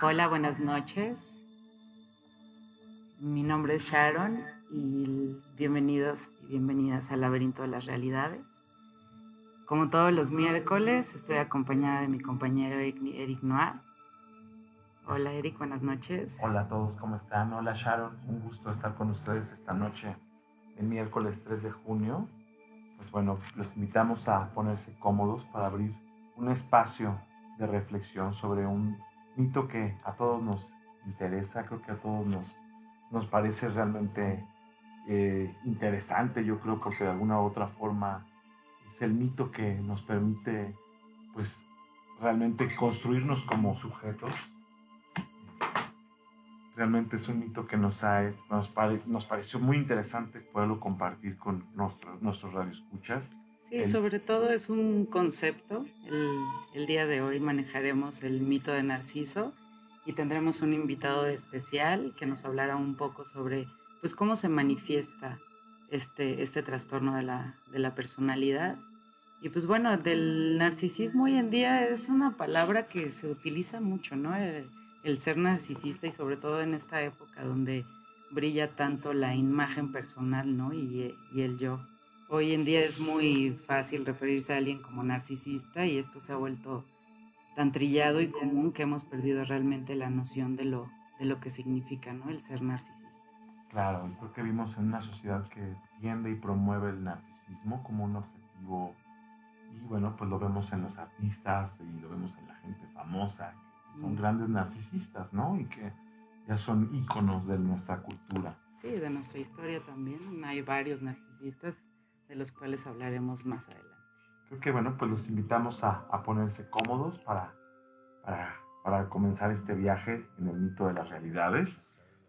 Hola, buenas noches. Mi nombre es Sharon y bienvenidos y bienvenidas al laberinto de las realidades. Como todos los miércoles, estoy acompañada de mi compañero Eric Noir. Hola Eric, buenas noches. Hola a todos, ¿cómo están? Hola Sharon, un gusto estar con ustedes esta noche, el miércoles 3 de junio. Pues bueno, los invitamos a ponerse cómodos para abrir un espacio de reflexión sobre un mito que a todos nos interesa, creo que a todos nos, nos parece realmente eh, interesante, yo creo que de alguna u otra forma es el mito que nos permite pues realmente construirnos como sujetos. Realmente es un mito que nos, ha, nos, nos pareció muy interesante poderlo compartir con nuestros, nuestros radioescuchas. Sí, sobre todo es un concepto. El, el, día de hoy manejaremos el mito de Narciso y tendremos un invitado especial que nos hablará un poco sobre pues, cómo se manifiesta este, este trastorno de la, de la personalidad. Y pues bueno, del narcisismo hoy en día es una palabra que se utiliza mucho, ¿no? El, el ser narcisista y sobre todo en esta época donde brilla tanto la imagen personal, ¿no? Y, y el yo. Hoy en día es muy fácil referirse a alguien como narcisista y esto se ha vuelto tan trillado y común que hemos perdido realmente la noción de lo, de lo que significa ¿no? el ser narcisista. Claro, creo que vivimos en una sociedad que tiende y promueve el narcisismo como un objetivo y bueno, pues lo vemos en los artistas y lo vemos en la gente famosa, que son mm. grandes narcisistas, ¿no? Y que ya son íconos de nuestra cultura. Sí, de nuestra historia también. Hay varios narcisistas de los cuales hablaremos más adelante. Creo que bueno, pues los invitamos a, a ponerse cómodos para, para, para, comenzar este viaje en el mito de las realidades.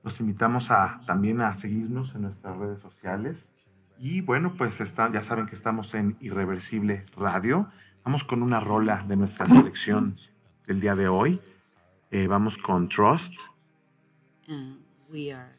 Los invitamos a, también a seguirnos en nuestras redes sociales. Y bueno, pues está, ya saben que estamos en Irreversible Radio. Vamos con una rola de nuestra selección del día de hoy. Eh, vamos con Trust. We are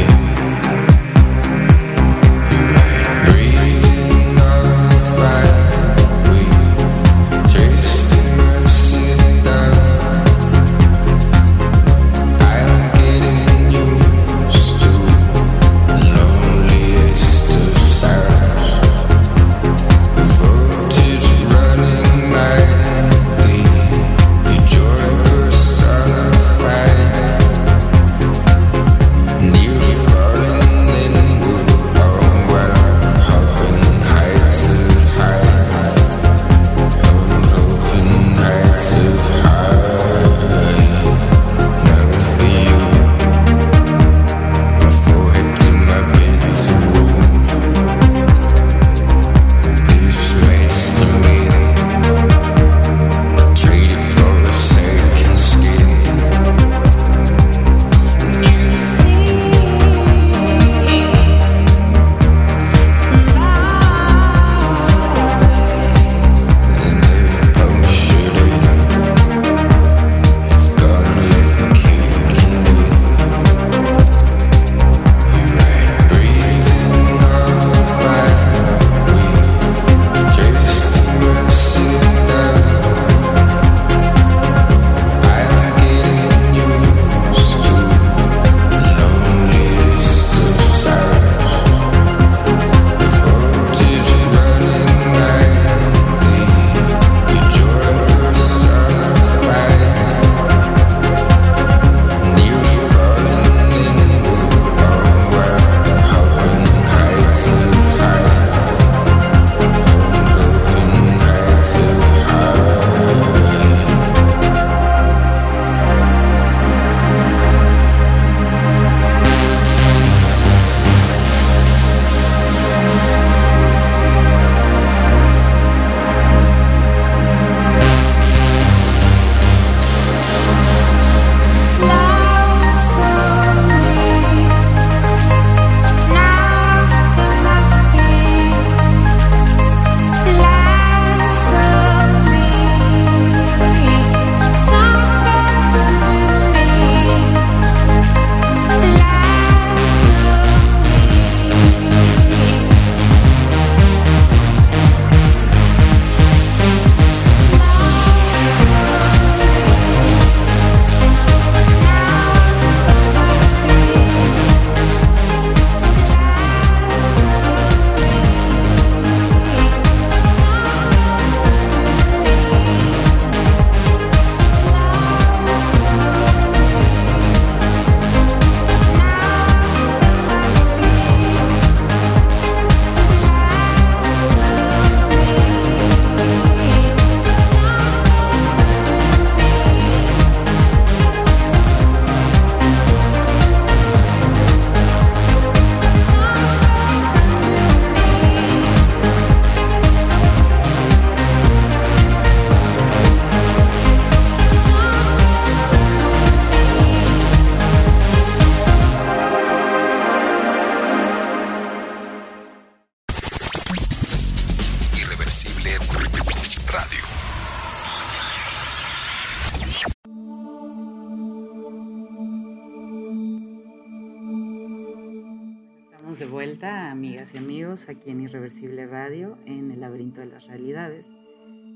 amigas y amigos, aquí en Irreversible Radio, en el laberinto de las realidades.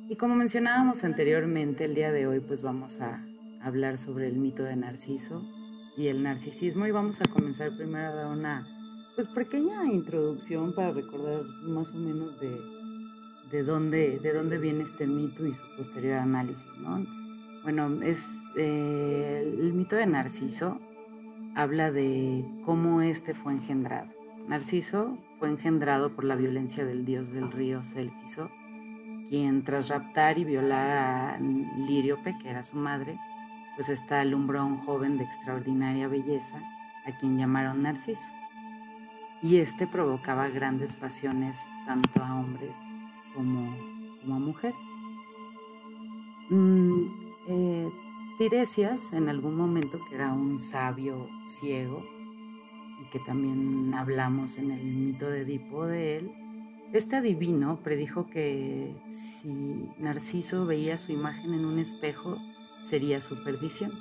Y como mencionábamos anteriormente, el día de hoy pues vamos a hablar sobre el mito de Narciso y el narcisismo y vamos a comenzar primero a dar una pues pequeña introducción para recordar más o menos de, de, dónde, de dónde viene este mito y su posterior análisis, ¿no? Bueno, es eh, el mito de Narciso habla de cómo este fue engendrado. Narciso fue engendrado por la violencia del dios del río Célfiso, quien tras raptar y violar a Liriope, que era su madre, pues esta alumbró a un joven de extraordinaria belleza, a quien llamaron Narciso. Y este provocaba grandes pasiones tanto a hombres como, a mujeres. Mm, eh, Tiresias, en algún momento, que era un sabio ciego, también hablamos en el mito de Edipo de él, este adivino predijo que si Narciso veía su imagen en un espejo, sería su perdición.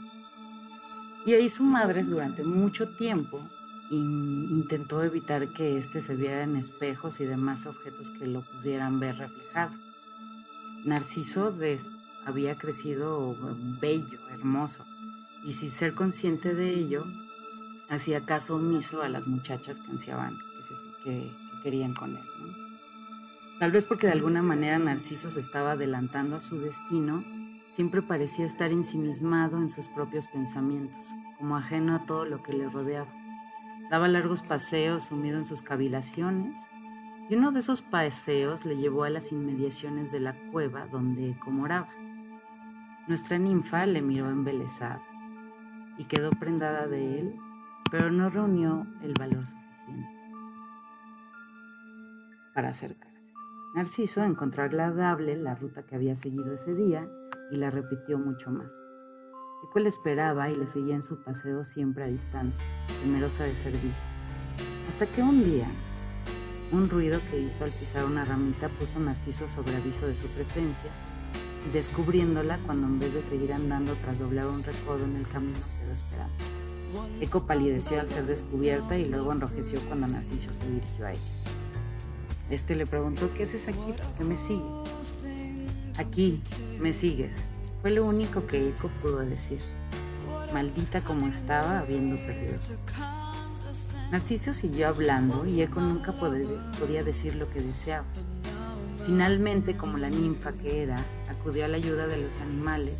Y ahí su madre durante mucho tiempo intentó evitar que éste se viera en espejos y demás objetos que lo pudieran ver reflejado. Narciso había crecido bello, hermoso, y sin ser consciente de ello, hacía caso omiso a las muchachas que ansiaban, que, querían con él. Tal vez porque de alguna manera Narciso se estaba adelantando a su destino, siempre parecía estar ensimismado en sus propios pensamientos, como ajeno a todo lo que le rodeaba. Daba largos paseos sumido en sus cavilaciones, y uno de esos paseos le llevó a las inmediaciones de la cueva donde comoraba. Nuestra ninfa le miró embelesada y quedó prendada de él, pero no reunió el valor suficiente para acercarse. Narciso encontró agradable la ruta que había seguido ese día y la repitió mucho más. Eco le esperaba y le seguía en su paseo siempre a distancia, temerosa de ser vista. Hasta que un día, un ruido que hizo al pisar una ramita puso Narciso sobre aviso de su presencia descubriéndola cuando en vez de seguir andando tras doblar un recodo en el camino quedó esperando. Eco palideció al ser descubierta y luego enrojeció cuando Narciso se dirigió a ella. Este le preguntó, ¿qué haces aquí? ¿Por qué me sigues? Aquí, me sigues. Fue lo único que Eco pudo decir. Maldita como estaba habiendo perdido su Narciso siguió hablando y Eco nunca podía decir lo que deseaba. Finalmente, como la ninfa que era, acudió a la ayuda de los animales.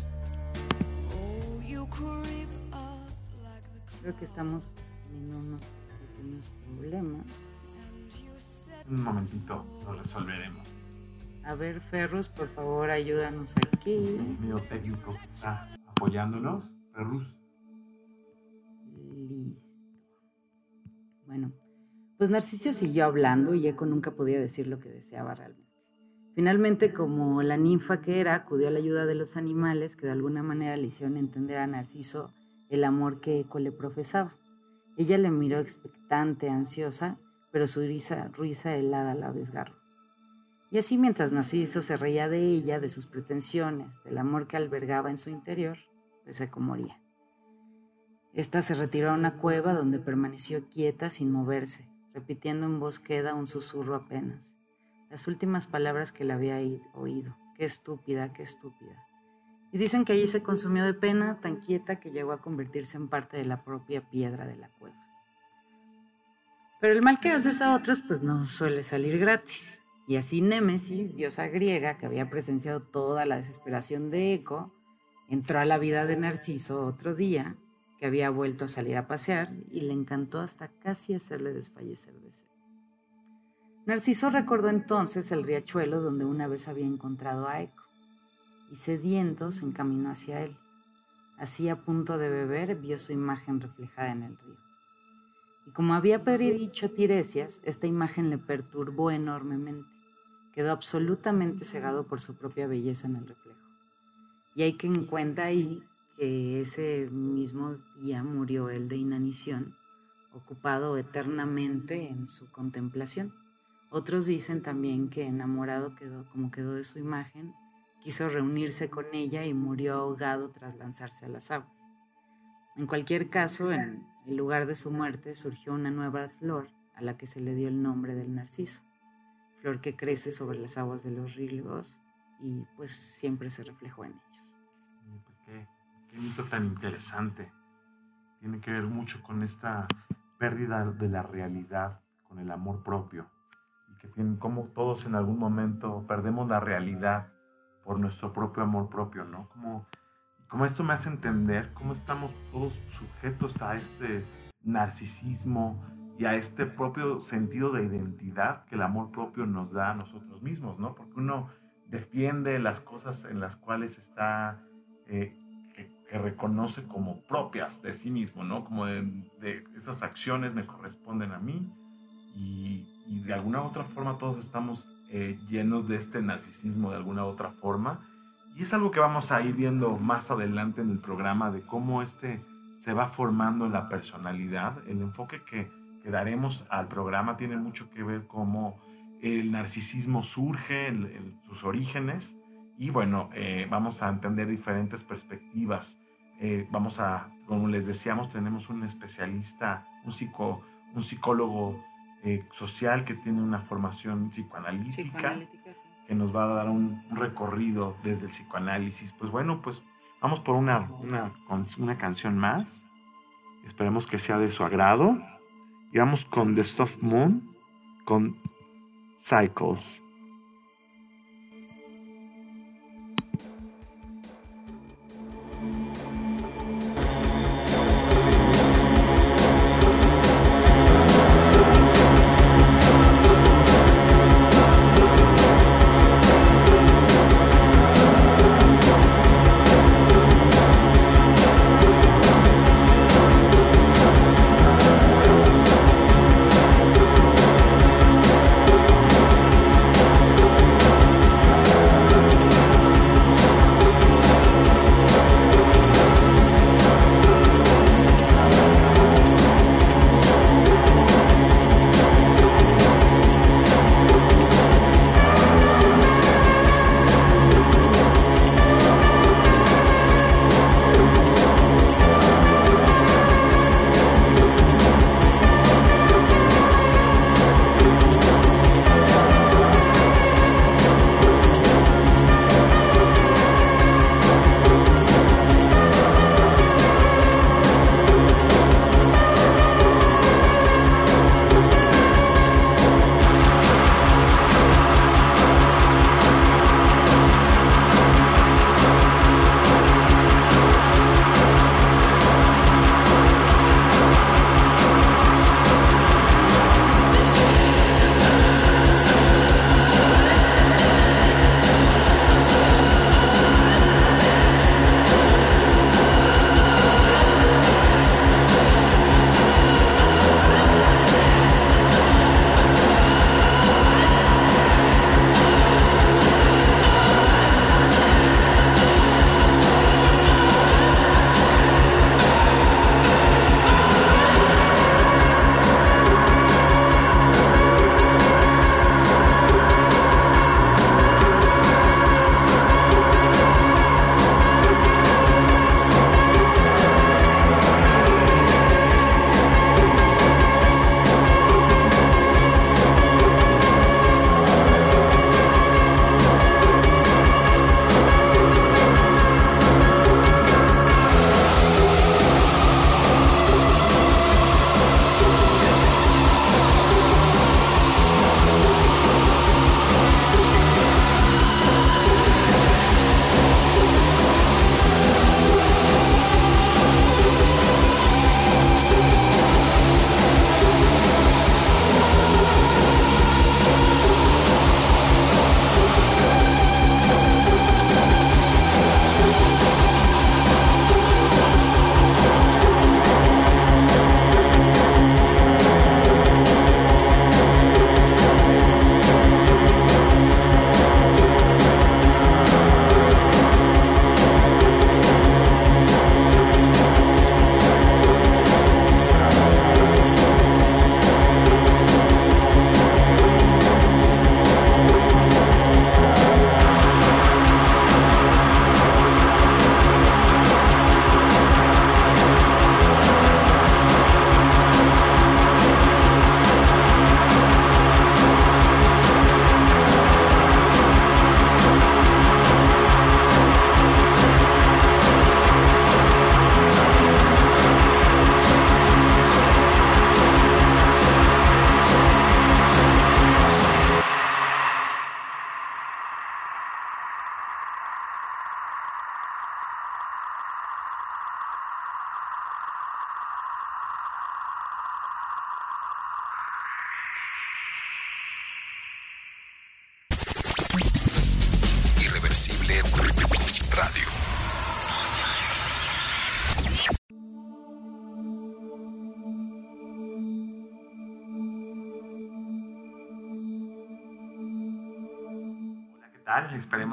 Creo que estamos teniendo unos pequeños problemas. Un momentito, lo resolveremos. A ver, Ferrus, por favor, ayúdanos aquí. El mío técnico está apoyándonos. Ferrus. Listo. Bueno, pues Narciso siguió hablando y Eco nunca podía decir lo que deseaba realmente. Finalmente, como la ninfa que era, acudió a la ayuda de los animales que de alguna manera le hicieron entender a Narciso el amor que Eco le profesaba. Ella le miró expectante, ansiosa, pero su risa, risa helada la desgarró. Y así mientras Narciso se reía de ella, de sus pretensiones, del amor que albergaba en su interior, pues Eco moría. Esta se retiró a una cueva donde permaneció quieta sin moverse, repitiendo en voz queda un susurro apenas las últimas palabras que le había oído. Qué estúpida, qué estúpida. Y dicen que allí se consumió de pena tan quieta que llegó a convertirse en parte de la propia piedra de la cueva. Pero el mal que haces a otros pues no suele salir gratis. Y así Némesis, diosa griega que había presenciado toda la desesperación de Eco, entró a la vida de Narciso otro día, que había vuelto a salir a pasear y le encantó hasta casi hacerle desfallecer de sed. Narciso recordó entonces el riachuelo donde una vez había encontrado a Eco, sediento se encaminó hacia él. Así a punto de beber vio su imagen reflejada en el río. Y como había predicho Tiresias, esta imagen le perturbó enormemente. Quedó absolutamente cegado por su propia belleza en el reflejo. Y hay que en cuenta ahí que ese mismo día murió él de inanición, ocupado eternamente en su contemplación. Otros dicen también que enamorado quedó como quedó de su imagen, quiso reunirse con ella y murió ahogado tras lanzarse a las aguas. En cualquier caso, en el lugar de su muerte surgió una nueva flor a la que se le dio el nombre del narciso, flor que crece sobre las aguas de los ríos y pues siempre se reflejó en ellos. Pues qué, qué mito tan interesante. Tiene que ver mucho con esta pérdida de la realidad, con el amor propio, y que tienen como todos en algún momento perdemos la realidad por nuestro propio amor propio, ¿no? Como, como esto me hace entender cómo estamos todos sujetos a este narcisismo y a este propio sentido de identidad que el amor propio nos da a nosotros mismos, ¿no? Porque uno defiende las cosas en las cuales está, eh, que, reconoce como propias de sí mismo, ¿no? Como de, esas acciones me corresponden a mí y, de alguna u otra forma todos estamos eh, llenos de este narcisismo de alguna otra forma. Y es algo que vamos a ir viendo más adelante en el programa de cómo este se va formando en la personalidad. El enfoque que, que daremos al programa tiene mucho que ver cómo el narcisismo surge, en, sus orígenes, y bueno, eh, vamos a entender diferentes perspectivas. Eh, vamos a, como les decíamos, tenemos un especialista, un, psico, un psicólogo eh, social que tiene una formación psicoanalítica, que nos va a dar un, recorrido desde el psicoanálisis. Pues bueno, pues vamos por una, una, una canción más. Esperemos que sea de su agrado. Y vamos con The Soft Moon, con cycles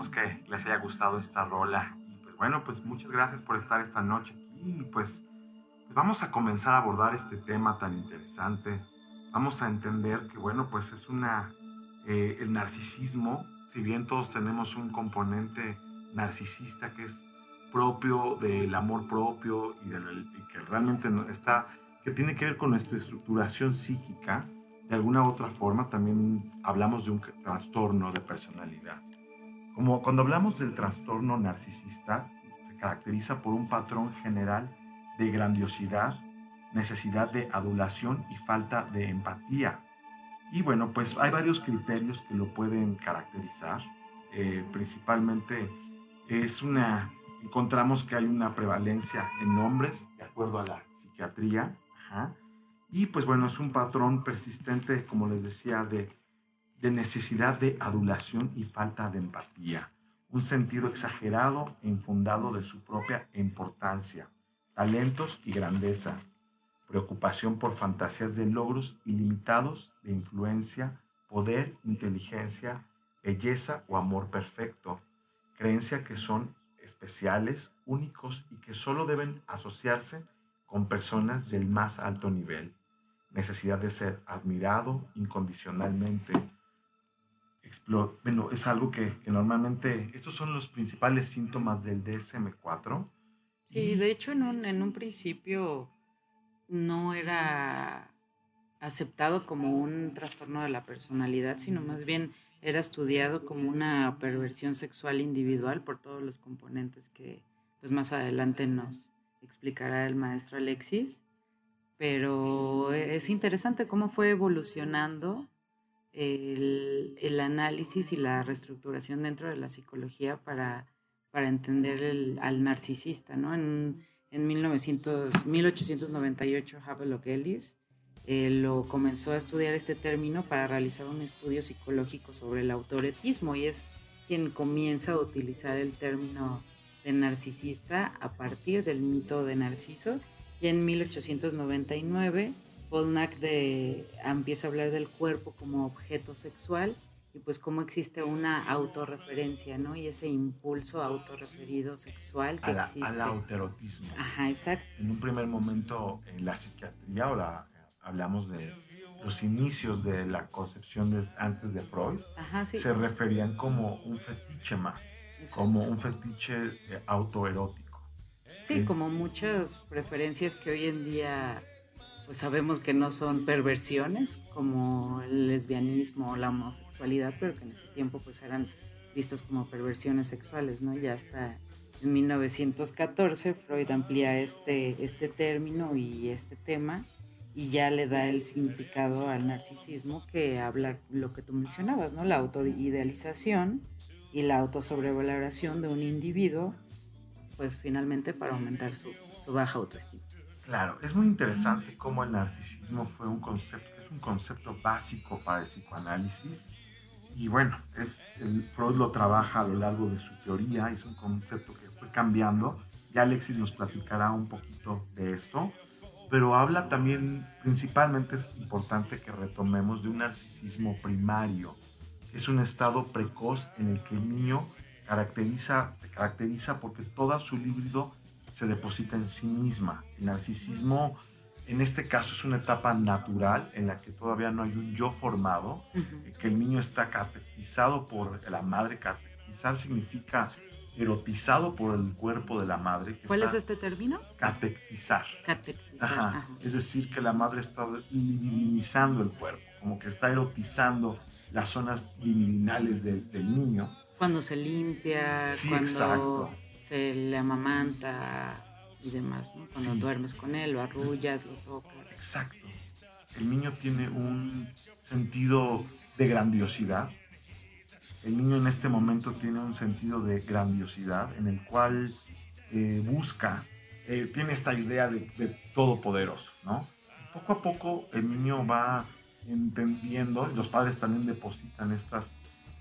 Esperemos que les haya gustado esta rola. Y pues bueno, pues muchas gracias por estar esta noche aquí. Y pues, pues vamos a comenzar a abordar este tema tan interesante. Vamos a entender que bueno, pues es una... Eh, el narcisismo, si bien todos tenemos un componente narcisista que es propio del amor propio y, y que realmente está, que tiene que ver con nuestra estructuración psíquica, de alguna otra forma también hablamos de un trastorno de personalidad. Como cuando hablamos del trastorno narcisista, se caracteriza por un patrón general de grandiosidad, necesidad de adulación y falta de empatía. Y bueno, pues hay varios criterios que lo pueden caracterizar. Eh, principalmente es una, encontramos que hay una prevalencia en hombres, de acuerdo a la psiquiatría. Y pues bueno, es un patrón persistente, como les decía, de, de necesidad de adulación y falta de empatía. Un sentido exagerado e infundado de su propia importancia, talentos y grandeza. Preocupación por fantasías de logros ilimitados de influencia, poder, inteligencia, belleza o amor perfecto. Creencia que son especiales, únicos y que solo deben asociarse con personas del más alto nivel necesidad de ser admirado incondicionalmente. Bueno, es algo que, normalmente, estos son los principales síntomas del DSM4. Sí, de hecho en un, en un principio no era aceptado como un trastorno de la personalidad, sino más bien era estudiado como una perversión sexual individual por todos los componentes que pues más adelante nos explicará el maestro Alexis pero es interesante cómo fue evolucionando el, análisis y la reestructuración dentro de la psicología para, para entender al narcisista. ¿no? En, en 1900, 1898, Havelock Ellis eh, lo comenzó a estudiar este término para realizar un estudio psicológico sobre el autoretismo y es quien comienza a utilizar el término de narcisista a partir del mito de Narciso y en 1899, Polnack de, empieza a hablar del cuerpo como objeto sexual y pues cómo existe una autorreferencia, ¿no? Y ese impulso autorreferido sexual que existe. Al autoerotismo. Ajá, exacto. En un primer momento en la psiquiatría, ahora hablamos de los inicios de la concepción de, antes de Freud, se referían como un fetiche más, como un fetiche autoerótico. Sí, como muchas preferencias que hoy en día pues sabemos que no son perversiones como el lesbianismo o la homosexualidad, pero que en ese tiempo pues eran vistos como perversiones sexuales, ¿no? Ya hasta en 1914 Freud amplía este, este término y este tema y ya le da el significado al narcisismo que habla lo que tú mencionabas, ¿no? La autoidealización y la autosobrevaloración de un individuo pues finalmente para aumentar su, baja autoestima. Claro, es muy interesante cómo el narcisismo fue un concepto, es un concepto básico para el psicoanálisis. Y bueno, es, el, Freud lo trabaja a lo largo de su teoría, es un concepto que fue cambiando. Y Alexis nos platicará un poquito de esto. Pero habla también, principalmente es importante que retomemos de un narcisismo primario. Es un estado precoz en el que el niño caracteriza, se caracteriza porque toda su libido se deposita en sí misma. El narcisismo, en este caso, es una etapa natural en la que todavía no hay un yo formado, que el niño está catequizado por la madre. Catequizar significa erotizado por el cuerpo de la madre. ¿Cuál es este término? Catequizar. Catequizar. Es decir, que la madre está libidinizando el cuerpo, como que está erotizando las zonas libidinales del niño cuando se limpia, cuando se le amamanta y demás, ¿no? Cuando duermes con él, lo arrullas, lo tocas. Exacto. El niño tiene un sentido de grandiosidad. El niño en este momento tiene un sentido de grandiosidad en el cual eh, busca, eh, tiene esta idea de, de todopoderoso, ¿no? Poco a poco el niño va entendiendo, y los padres también depositan estas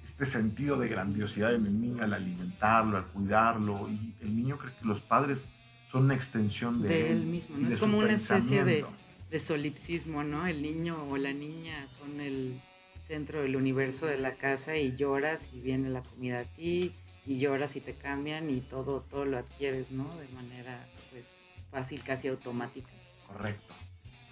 este sentido de grandiosidad en el niño al alimentarlo, al cuidarlo. Y el niño cree que los padres son una extensión de, él, mismo. ¿no? Es como una especie de, de, solipsismo, ¿no? El niño o la niña son el centro del universo de la casa y lloras y viene la comida a ti y lloras y te cambian y todo, todo lo adquieres, ¿no? De manera pues fácil, casi automática. Correcto.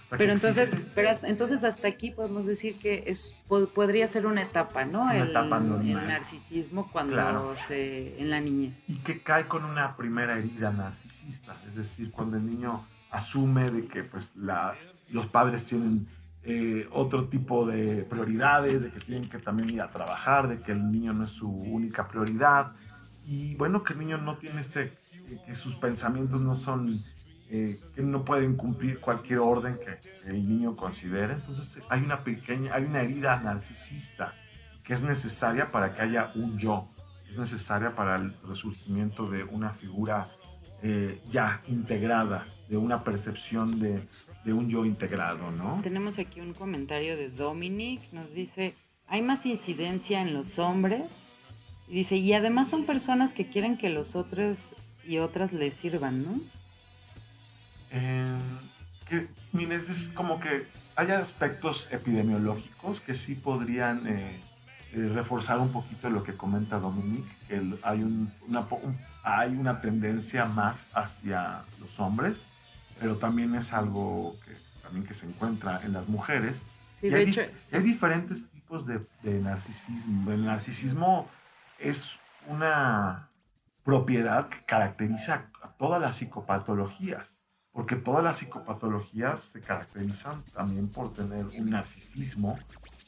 Pero entonces, pero entonces hasta aquí podemos decir que es podría ser una etapa, ¿no? Una el, etapa El narcisismo cuando se en la niñez. Y que cae con una primera herida narcisista, es decir, cuando el niño asume de que pues la, los padres tienen eh, otro tipo de prioridades, de que tienen que también ir a trabajar, de que el niño no es su única prioridad y bueno, que el niño no tiene ese, que sus pensamientos no son, eh, que no pueden cumplir cualquier orden que, el niño considere. Entonces hay una pequeña, hay una herida narcisista que es necesaria para que haya un yo, es necesaria para el resurgimiento de una figura eh, ya integrada, de una percepción de, de un yo integrado, ¿no? Tenemos aquí un comentario de Dominic, nos dice, hay más incidencia en los hombres, y dice, y además son personas que quieren que los otros y otras les sirvan, ¿no? Eh, que, es como que hay aspectos epidemiológicos que sí podrían eh, eh, reforzar un poquito lo que comenta Dominic, que hay, una, hay una tendencia más hacia los hombres pero también es algo que también que se encuentra en las mujeres. Sí, de hay, hecho, hay diferentes tipos de, narcisismo. El narcisismo es una propiedad que caracteriza a todas las psicopatologías, porque todas las psicopatologías se caracterizan también por tener un narcisismo,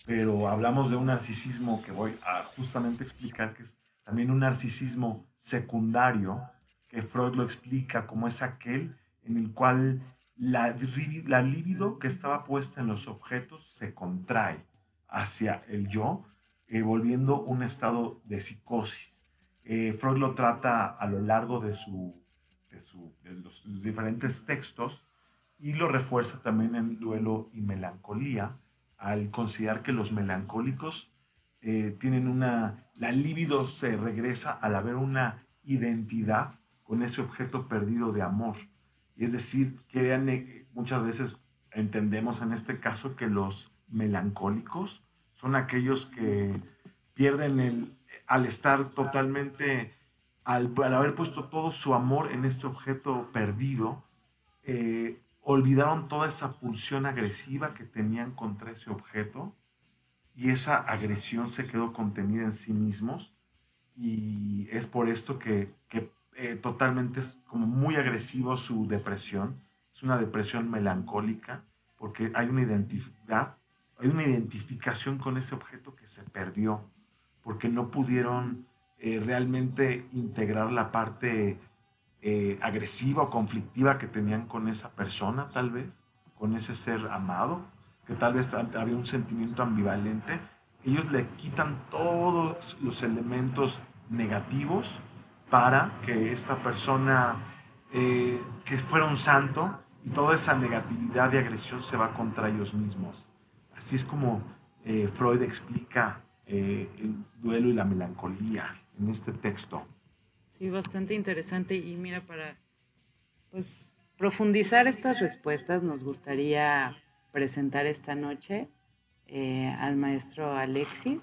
pero hablamos de un narcisismo que voy a justamente explicar que es también un narcisismo secundario, que Freud lo explica como es aquel en el cual la, la libido que estaba puesta en los objetos se contrae hacia el yo, eh, volviendo un estado de psicosis. Eh, Freud lo trata a lo largo de, su, los diferentes textos y lo refuerza también en Duelo y Melancolía, al considerar que los melancólicos eh, tienen una, la libido se regresa al haber una identidad con ese objeto perdido de amor. Es decir, que muchas veces entendemos en este caso que los melancólicos son aquellos que pierden el, al estar totalmente, al, haber puesto todo su amor en este objeto perdido, eh, olvidaron toda esa pulsión agresiva que tenían contra ese objeto y esa agresión se quedó contenida en sí mismos y es por esto que, que eh, totalmente es como muy agresivo su depresión. Es una depresión melancólica porque hay una identidad, hay una identificación con ese objeto que se perdió porque no pudieron eh, realmente integrar la parte eh, agresiva o conflictiva que tenían con esa persona, tal vez, con ese ser amado, que tal vez había un sentimiento ambivalente. Ellos le quitan todos los elementos negativos para que esta persona, eh, que fuera un santo, y toda esa negatividad y agresión se va contra ellos mismos. Así es como Freud explica el duelo y la melancolía en este texto. Sí, bastante interesante. Y mira, para pues, profundizar estas respuestas, nos gustaría presentar esta noche al maestro Alexis.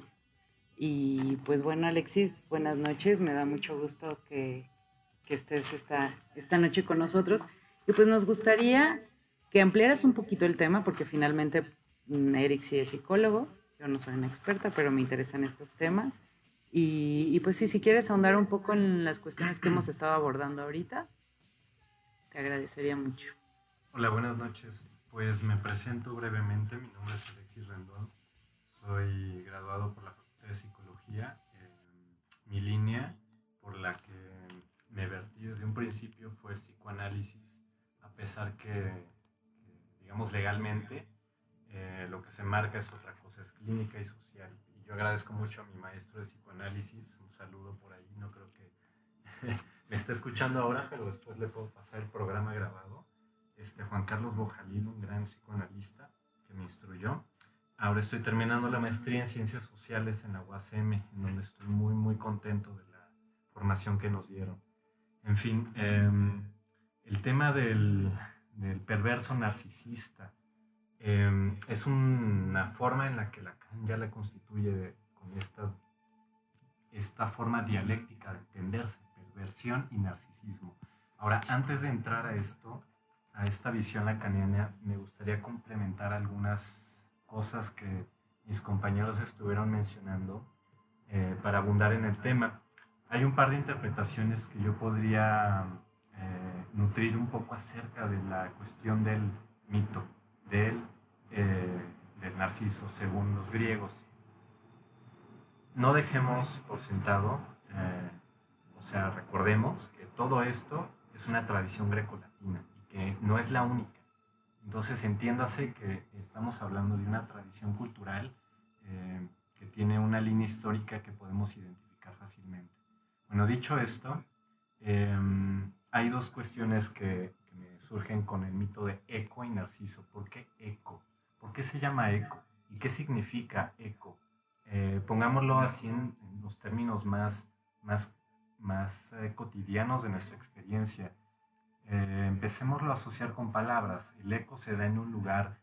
Y pues bueno, Alexis, buenas noches. Me da mucho gusto que, estés esta, esta noche con nosotros. Y pues nos gustaría que ampliaras un poquito el tema, porque finalmente mm, Eric sí es psicólogo. Yo no soy una experta, pero me interesan estos temas. Y, pues sí, si quieres ahondar un poco en las cuestiones que hemos estado abordando ahorita, te agradecería mucho. Hola, buenas noches. Pues me presento brevemente. Mi nombre es Alexis Rendón. Soy graduado por la de psicología, mi línea por la que me vertí desde un principio fue el psicoanálisis, a pesar que, digamos, legalmente eh, lo que se marca es otra cosa, es clínica y social. Yo agradezco mucho a mi maestro de psicoanálisis, un saludo por ahí, no creo que me esté escuchando ahora, pero después le puedo pasar el programa grabado. Este, Juan Carlos Bojalín, un gran psicoanalista que me instruyó. Ahora estoy terminando la maestría en Ciencias Sociales en la UACM, en donde estoy muy, muy contento de la formación que nos dieron. En fin, em, el tema del, del, perverso narcisista, em, es una forma en la que Lacan ya la constituye con esta, esta forma dialéctica de entenderse, perversión y narcisismo. Ahora, antes de entrar a esto, a esta visión lacaniana, me gustaría complementar algunas cosas que mis compañeros estuvieron mencionando eh, para abundar en el tema. Hay un par de interpretaciones que yo podría eh, nutrir un poco acerca de la cuestión del mito, del, eh, del narciso, según los griegos. No dejemos por sentado, o sea, recordemos que todo esto es una tradición grecolatina y que no es la única. Entonces entiéndase que estamos hablando de una tradición cultural que tiene una línea histórica que podemos identificar fácilmente. Bueno, dicho esto, em, hay dos cuestiones que, surgen con el mito de Eco y Narciso. ¿Por qué Eco? ¿Por qué se llama Eco? ¿Y qué significa Eco? Eh, pongámoslo así en, los términos más, más, más eh, cotidianos de nuestra experiencia. Eh, empecémoslo a asociar con palabras. El eco se da en un lugar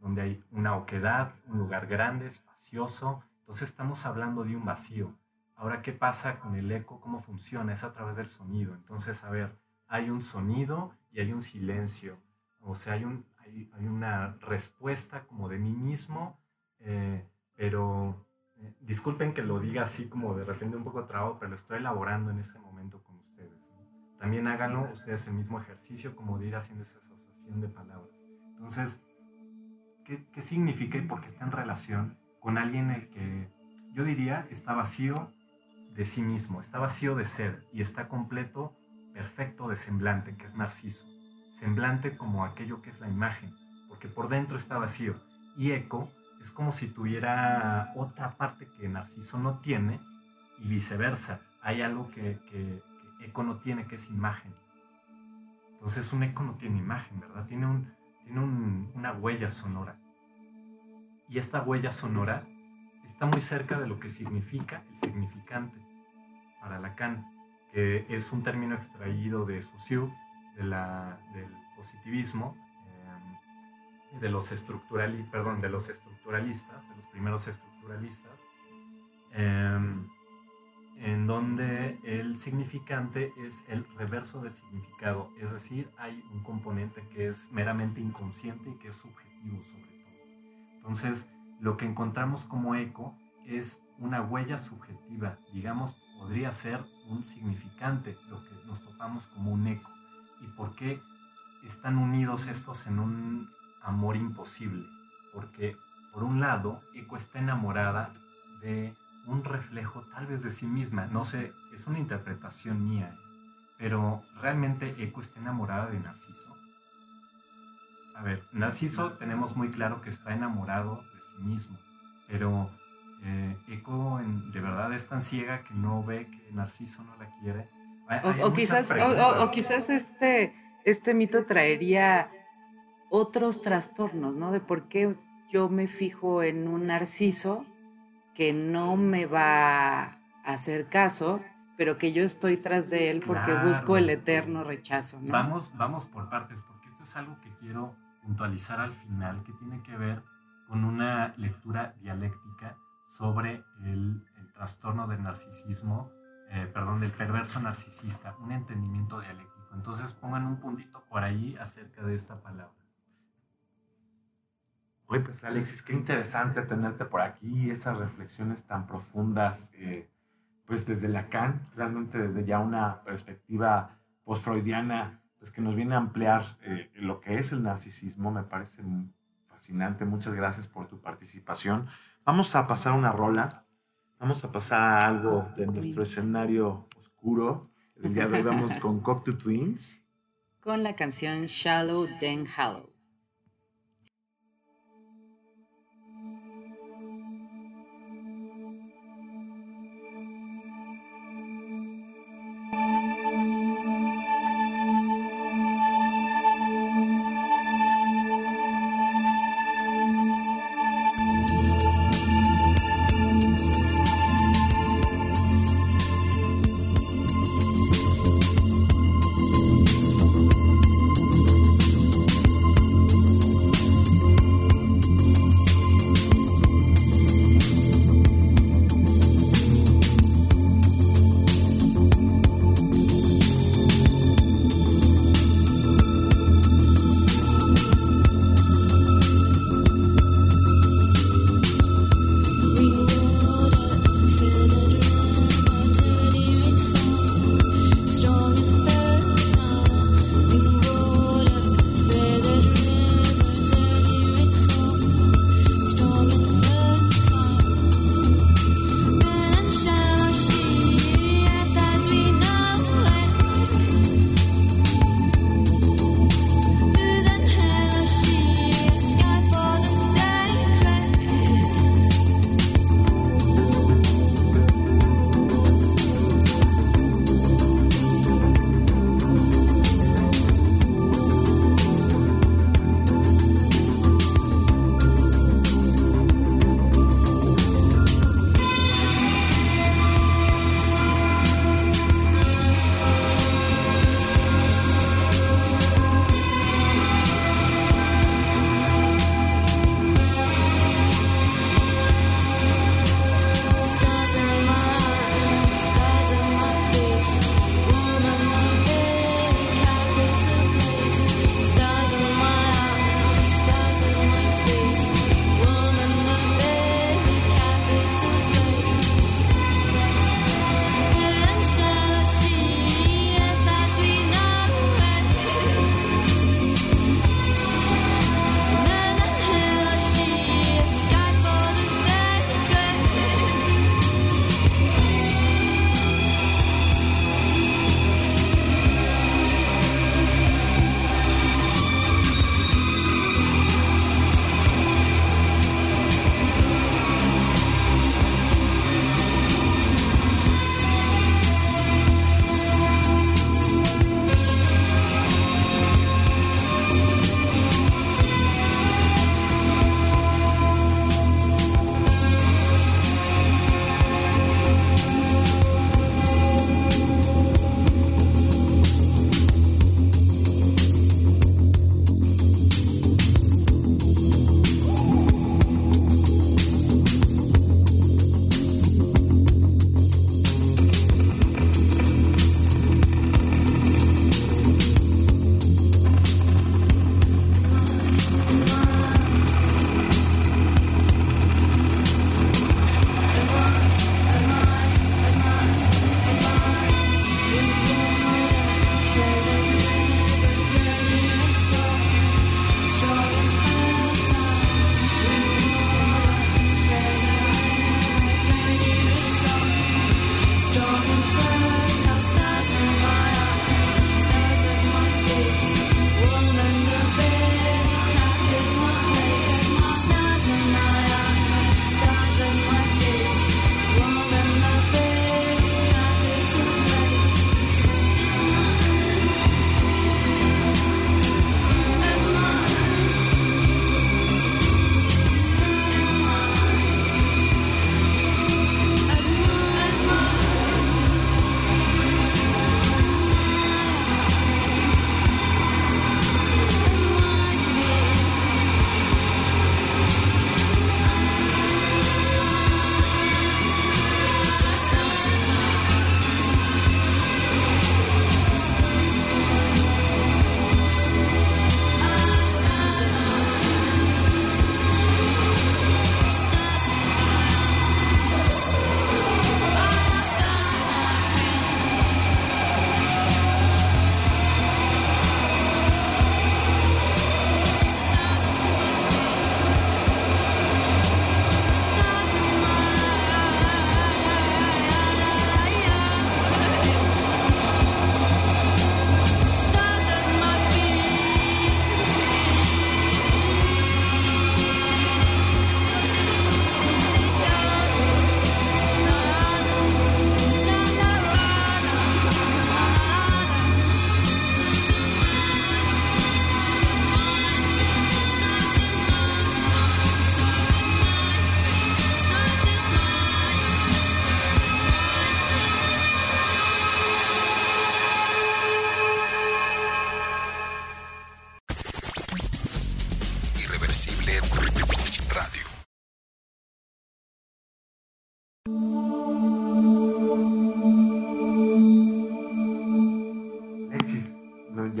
donde hay una oquedad, un lugar grande, espacioso. Entonces estamos hablando de un vacío. Ahora, ¿qué pasa con el eco? ¿Cómo funciona? Es a través del sonido. Entonces, a ver, hay un sonido y hay un silencio. O sea, hay, un, hay, una respuesta como de mí mismo, eh, pero eh, disculpen que lo diga así como de repente un poco trabado, pero lo estoy elaborando en este momento con ustedes. También háganlo ustedes el mismo ejercicio como de ir haciendo esa asociación de palabras. Entonces, qué, significa y por qué está en relación con alguien el que yo diría está vacío de sí mismo, está vacío de ser y está completo, perfecto de semblante, que es Narciso. Semblante como aquello que es la imagen, porque por dentro está vacío. Y Eco es como si tuviera otra parte que Narciso no tiene y viceversa. Hay algo que, Eco no tiene, que es imagen. Entonces un Eco no tiene imagen, ¿verdad? Tiene una huella sonora. Y esta huella sonora está muy cerca de lo que significa el significante para Lacan, que es un término extraído de Saussure, del positivismo, eh, de, los perdón, de los estructuralistas, de los primeros estructuralistas, eh, en donde el significante es el reverso del significado, es decir, hay un componente que es meramente inconsciente y que es subjetivo sobre todo. Entonces, lo que encontramos como eco es una huella subjetiva, digamos, podría ser un significante, lo que nos topamos como un eco. ¿Y por qué están unidos estos en un amor imposible? Porque, por un lado, Eco está enamorada de un reflejo tal vez de sí misma. No sé, es una interpretación mía, pero realmente Eco está enamorada de Narciso. A ver, Narciso tenemos muy claro que está enamorado de sí mismo, pero eh, Eco de verdad es tan ciega que no ve que Narciso no la quiere. o, quizás, o, quizás este, este mito traería otros trastornos, ¿no? De por qué yo me fijo en un narciso que no me va a hacer caso, pero que yo estoy tras de él porque busco el eterno rechazo. Vamos, vamos por partes, porque esto es algo que quiero puntualizar al final, que tiene que ver con una lectura dialéctica sobre el, trastorno del narcisismo, eh, perdón, del perverso narcisista, un entendimiento dialéctico. Entonces pongan un puntito por ahí acerca de esta palabra. Oye, pues Alexis, qué interesante tenerte por aquí, esas reflexiones tan profundas, eh, pues desde Lacan, realmente desde ya una perspectiva post-freudiana, pues que nos viene a ampliar eh, lo que es el narcisismo, me parece fascinante. Muchas gracias por tu participación. Vamos a pasar una rola, vamos a pasar a algo de nuestro escenario oscuro. El día de hoy vamos con Cocteau Twins. Con la canción Shallow Den Hollow.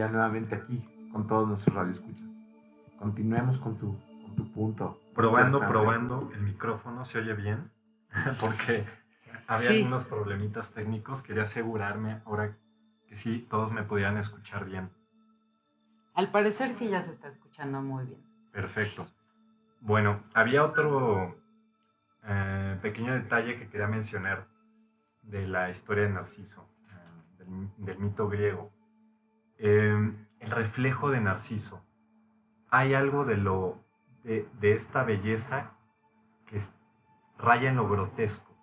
Ya nuevamente aquí con todos nuestros radioescuchas. Continuemos con tu, con tu punto. Probando, probando, el micrófono se oye bien, porque había algunos problemitas técnicos. Quería asegurarme ahora que sí, todos me pudieran escuchar bien. Al parecer sí ya se está escuchando muy bien. Perfecto. Bueno, había otro eh, pequeño detalle que quería mencionar de la historia de Narciso, eh, del, mito griego. Eh, el reflejo de Narciso. Hay algo de, lo, de, de esta belleza que raya en lo grotesco.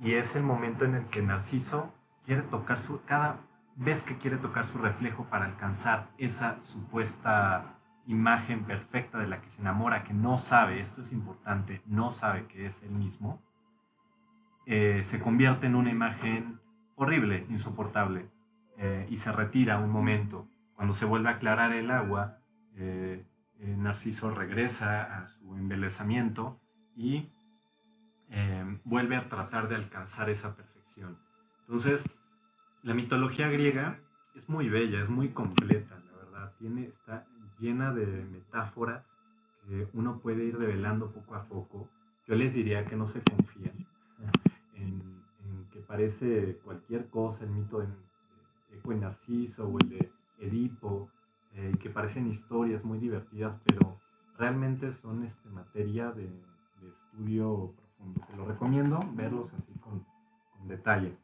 Y es el momento en el que Narciso quiere tocar su, cada vez que quiere tocar su reflejo para alcanzar esa supuesta imagen perfecta de la que se enamora, que no sabe, esto es importante, no sabe que es él mismo, eh, se convierte en una imagen horrible, insoportable, eh, y se retira un momento. Cuando se vuelve a aclarar el agua, eh, Narciso regresa a su embelezamiento y vuelve a tratar de alcanzar esa perfección. Entonces, la mitología griega es muy bella, es muy completa, la verdad. Tiene, está llena de metáforas que uno puede ir develando poco a poco. Yo les diría que no se confíen en, que parece cualquier cosa el mito de, Eco y Narciso o el de Edipo, eh, que parecen historias muy divertidas, pero realmente son este, materia de, estudio profundo. Se lo recomiendo verlos así con, con detalle.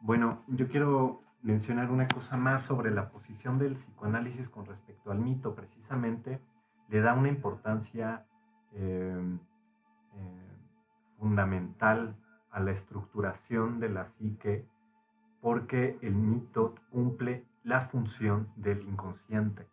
Bueno, yo quiero mencionar una cosa más sobre la posición del psicoanálisis con respecto al mito. Precisamente le da una importancia eh, eh, fundamental a la estructuración de la psique porque el mito cumple la función del inconsciente.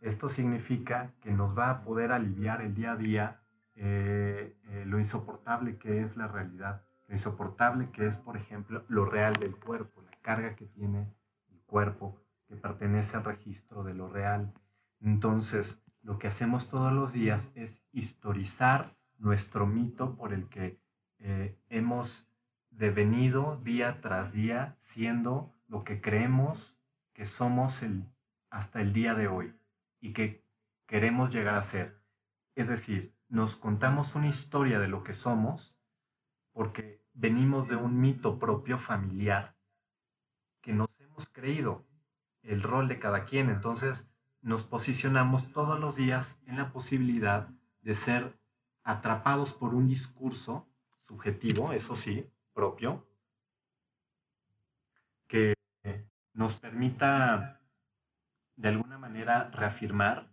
Esto significa que nos va a poder aliviar el día a día eh, lo insoportable que es la realidad insoportable que es, por ejemplo, lo real del cuerpo, la carga que tiene el cuerpo, que pertenece al registro de lo real. Entonces, lo que hacemos todos los días es historizar nuestro mito por el que eh, hemos devenido día tras día siendo lo que creemos que somos el, hasta el día de hoy y que queremos llegar a ser. Es decir, nos contamos una historia de lo que somos porque venimos de un mito propio familiar que nos hemos creído el rol de cada quien. Entonces nos posicionamos todos los días en la posibilidad de ser atrapados por un discurso subjetivo, eso sí, propio, que nos permita de alguna manera reafirmar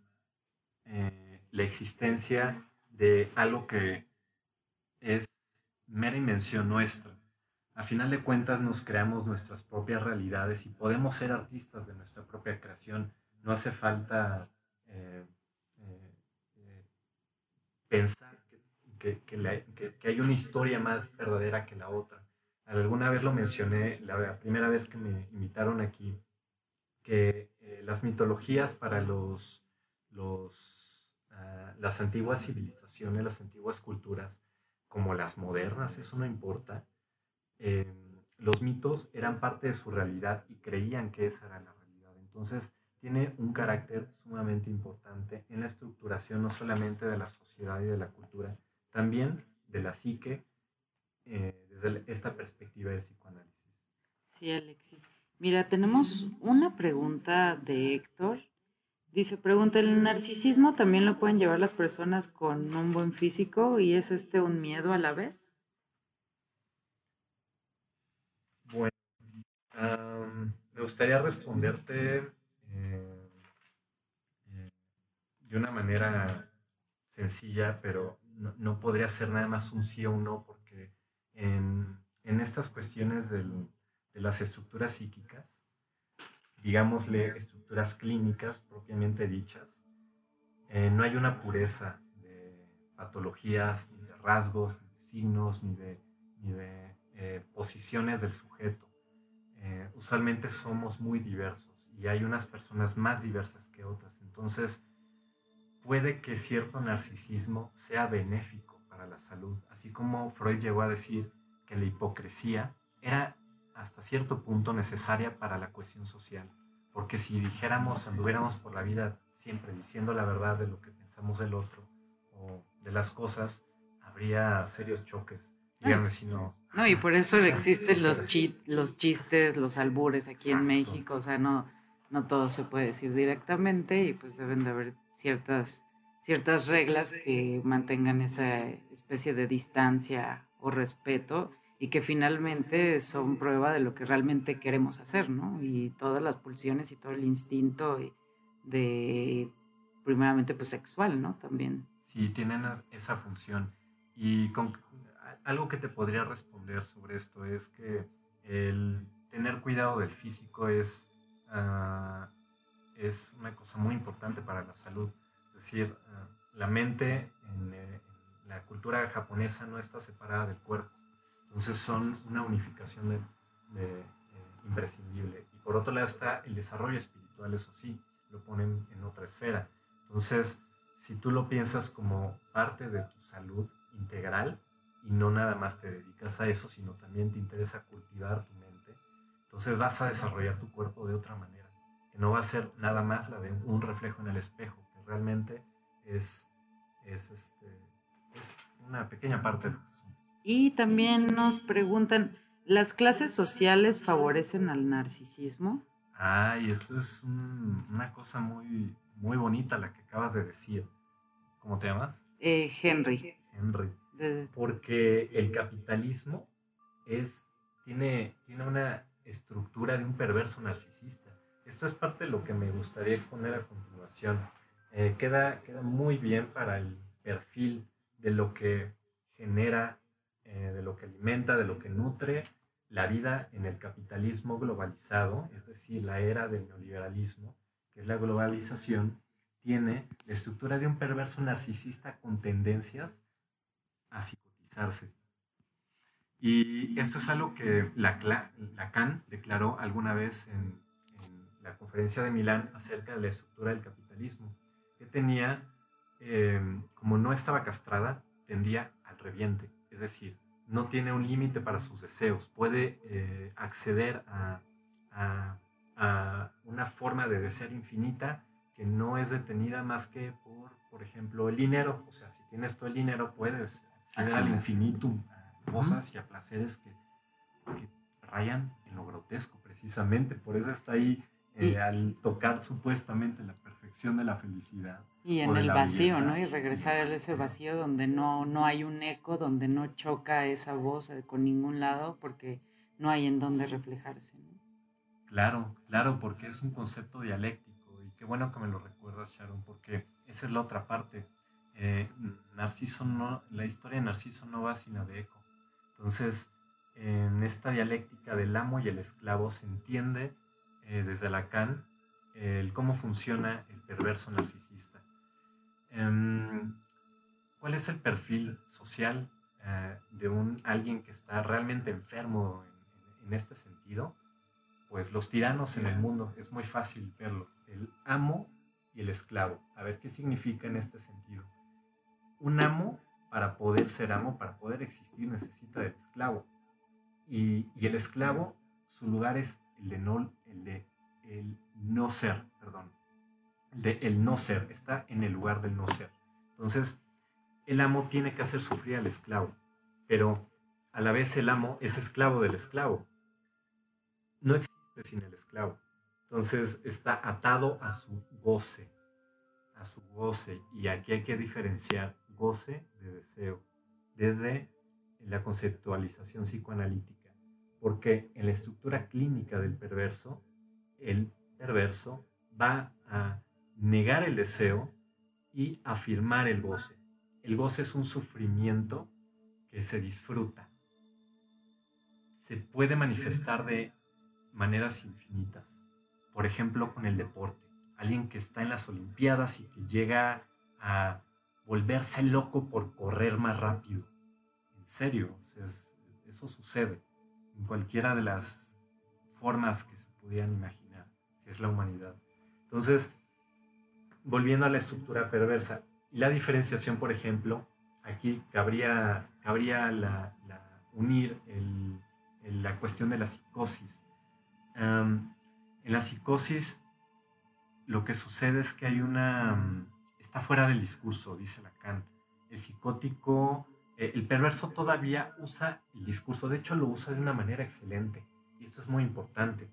eh, la existencia de algo que es mera invención nuestra. A final de cuentas nos creamos nuestras propias realidades y podemos ser artistas de nuestra propia creación. No hace falta eh, eh, pensar que, que, hay una historia más verdadera que la otra. Alguna vez lo mencioné, la primera vez que me invitaron aquí, que las mitologías para los, los, ah, las antiguas civilizaciones, las antiguas culturas, como las modernas, eso no importa. Eh, los mitos eran parte de su realidad y creían que esa era la realidad. Entonces, tiene un carácter sumamente importante en la estructuración no solamente de la sociedad y de la cultura, también de la psique eh, desde esta perspectiva de psicoanálisis. Sí, Alexis. Mira, tenemos una pregunta de Héctor Dice, pregunta, ¿el narcisismo también lo pueden llevar las personas con un buen físico y es este un miedo a la vez? Bueno, me gustaría responderte eh, eh, de una manera sencilla, pero no, podría ser nada más un sí o un no, porque en, estas cuestiones de las estructuras psíquicas, digámosle, estructuras clínicas propiamente dichas, eh, no hay una pureza de patologías, ni de rasgos, ni de signos, ni de, ni de eh, posiciones del sujeto. Eh, usualmente somos muy diversos y hay unas personas más diversas que otras. Entonces, puede que cierto narcisismo sea benéfico para la salud, así como Freud llegó a decir que la hipocresía era hasta cierto punto necesaria para la cohesión social, porque si dijéramos, anduviéramos por la vida siempre diciendo la verdad de lo que pensamos del otro o de las cosas, habría serios choques. Díganme si no. No, y por eso existen los, chi los chistes, los albures aquí en. México, o sea, no, no todo se puede decir directamente y pues deben de haber ciertas, ciertas reglas que mantengan esa especie de distancia o respeto y que finalmente son prueba de lo que realmente queremos hacer, ¿no? Y todas las pulsiones y todo el instinto de, primeramente, pues sexual, ¿no? También. Sí, tienen esa función. Y con- algo que te podría responder sobre esto es que el tener cuidado del físico es, ah, es una cosa muy importante para la salud. Es decir, ah, la mente en, eh, en la cultura japonesa no está separada del cuerpo. Entonces son una unificación eh, imprescindible. Y por otro lado está el desarrollo espiritual, eso sí, lo ponen en otra esfera. Entonces, si tú lo piensas como parte de tu salud integral y no nada más te dedicas a eso, sino también te interesa cultivar tu mente, entonces vas a desarrollar tu cuerpo de otra manera, no va a ser nada más la de un reflejo en el espejo, que realmente es, es, este, es una pequeña parte de lo que somos. Y también nos preguntan, ¿las clases sociales favorecen al narcisismo? Ah, y esto es un- una cosa muy, muy bonita la que acabas de decir. ¿Cómo te llamas? Eh, Henry. Henry. porque el capitalismo es, tiene, tiene una estructura de un perverso narcisista. Esto es parte de lo que me gustaría exponer a continuación. Eh, queda, queda muy bien para el perfil de lo que genera, eh, de lo que alimenta, de lo que nutre la vida en el capitalismo globalizado, es decir, la era del neoliberalismo, que es la globalización, tiene la estructura de un perverso narcisista con tendencias a psicotizarse. Y esto es algo que Lacan declaró alguna vez en la conferencia de Milán acerca de la estructura del capitalismo, que tenía, eh, como no estaba castrada, tendía al reviente, es decir, no tiene un límite para sus deseos, puede eh, acceder a, a- a una forma de desear infinita que no es detenida más que por, por ejemplo, el dinero. O sea, si tienes todo el dinero, puedes acceder al infinitum, a cosas y a placeres que, que rayan en lo grotesco, precisamente. Por eso está ahí eh, al tocar supuestamente la perfección de la felicidad. Y en el vacío, belleza, ¿no? Y regresar a ese vacío donde no, no hay un eco, donde no choca esa voz eh, con ningún lado, porque no hay en dónde reflejarse. ¿no? Claro, claro, porque es un concepto dialéctico y qué bueno que me lo recuerdas, Sharon, porque esa es la otra parte. Eh, Narciso no, la historia de Narciso no va sin la de Eco. Entonces, en esta dialéctica del amo y el esclavo se entiende eh, desde Lacan el cómo funciona el perverso narcisista. Em, ¿Cuál es el perfil social eh, de un alguien que está realmente enfermo en- en- en este sentido? pues los tiranos en el mundo, es muy fácil verlo, el amo y el esclavo. A ver qué significa en este sentido. Un amo, para poder ser amo, para poder existir, necesita del esclavo. Y, y el esclavo, su lugar es el de no, el no ser, perdón. El de el no ser, está en el lugar del no ser. Entonces, el amo tiene que hacer sufrir al esclavo, pero a la vez el amo es esclavo del esclavo. No existe sin el esclavo. Entonces está atado a su goce, a su goce. Y aquí hay que diferenciar goce de deseo desde la conceptualización psicoanalítica. Porque en la estructura clínica del perverso, el perverso va a negar el deseo y afirmar el goce. El goce es un sufrimiento que se disfruta. Se puede manifestar de maneras infinitas. Por ejemplo, con el deporte. Alguien que está en las Olimpiadas y que llega a volverse loco por correr más rápido. En serio, eso sucede en cualquiera de las formas que se pudieran imaginar, si es la humanidad. Entonces, volviendo a la estructura perversa. La diferenciación, por ejemplo, aquí cabría, cabría la, unir la cuestión de la psicosis. en la psicosis lo que sucede es que hay una... está fuera del discurso, dice Lacan. El psicótico, el perverso todavía usa el discurso, de hecho lo usa de una manera excelente, y esto es muy importante.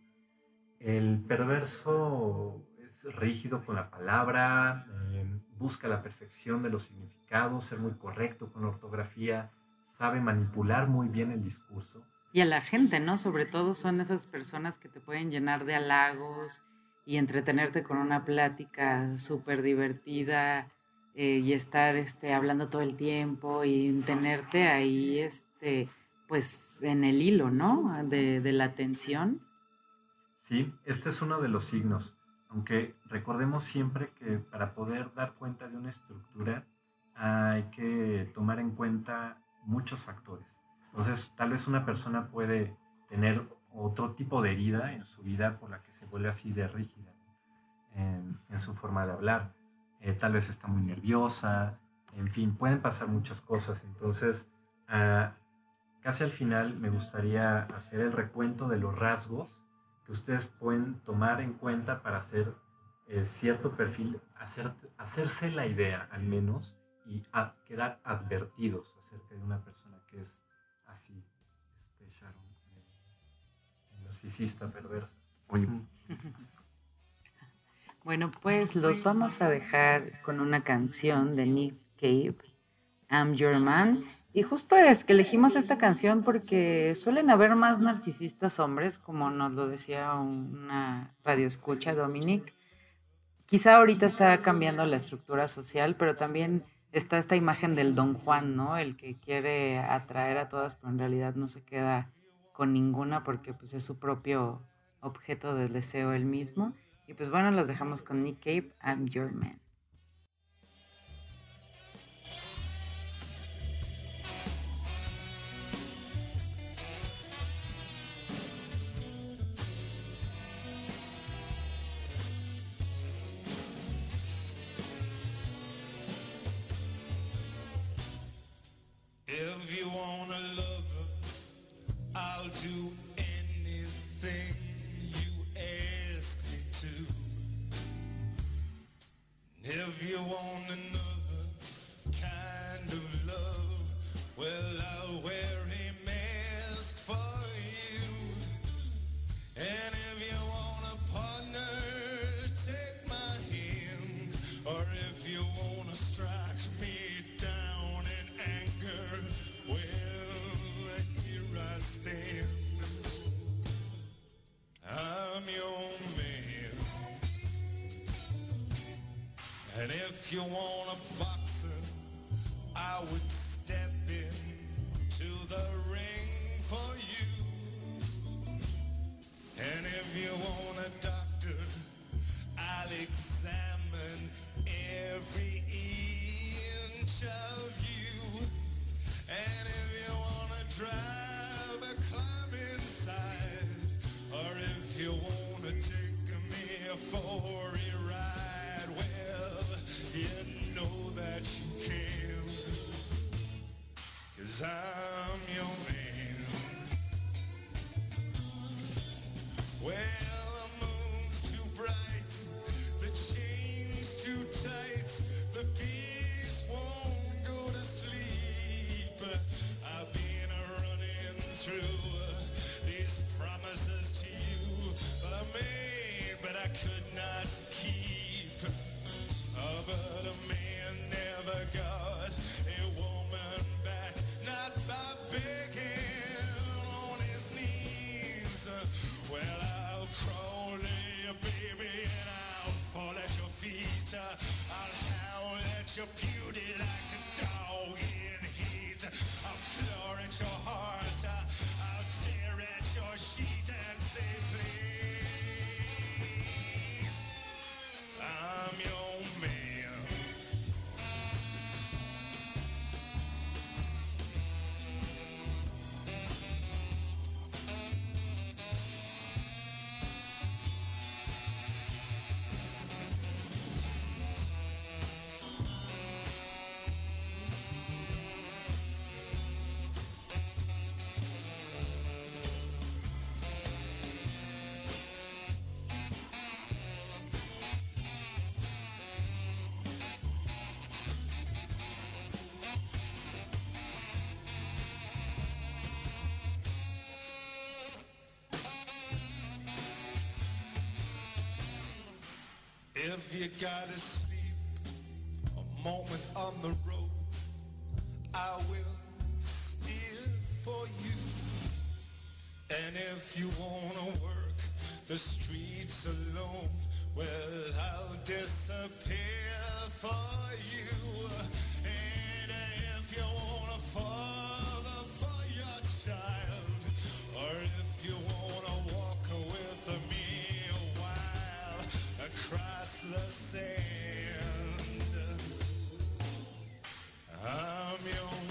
El perverso es rígido con la palabra, eh, busca la perfección de los significados, ser muy correcto con la ortografía, sabe manipular muy bien el discurso. Y a la gente, ¿no? Sobre todo son esas personas que te pueden llenar de halagos y entretenerte con una plática súper divertida eh, y estar este, hablando todo el tiempo y tenerte ahí, este, pues, en el hilo, ¿no? De, de la atención. Sí, este es uno de los signos. Aunque recordemos siempre que para poder dar cuenta de una estructura hay que tomar en cuenta muchos factores. Entonces, tal vez una persona puede tener otro tipo de herida en su vida por la que se vuelve así de rígida en, su forma de hablar. Eh, tal vez está muy nerviosa, en fin, pueden pasar muchas cosas. Entonces, ah, casi al final me gustaría hacer el recuento de los rasgos que ustedes pueden tomar en cuenta para hacer eh, cierto perfil, hacer, hacerse la idea al menos y quedar advertidos acerca de una persona que es así, este Sharon, eh, narcisista, perversa. Bueno, pues los vamos a dejar con una canción de Nick Cave, I'm Your Man. Y justo es que elegimos esta canción porque suelen haber más narcisistas hombres, como nos lo decía una radio escucha, Dominic. Quizá ahorita está cambiando la estructura social, pero también está esta imagen del Don Juan, ¿no? El que quiere atraer a todas, pero en realidad no se queda con ninguna porque pues es su propio objeto de deseo él mismo. Y pues bueno, los dejamos con Nick Cave, I'm Your Man. You want if you gotta sleep a moment on the road, I will steer for you. And if you wanna work the streets alone, well, I'll disappear for you. And if you want a father for your child, or if you wanna sand, I'm your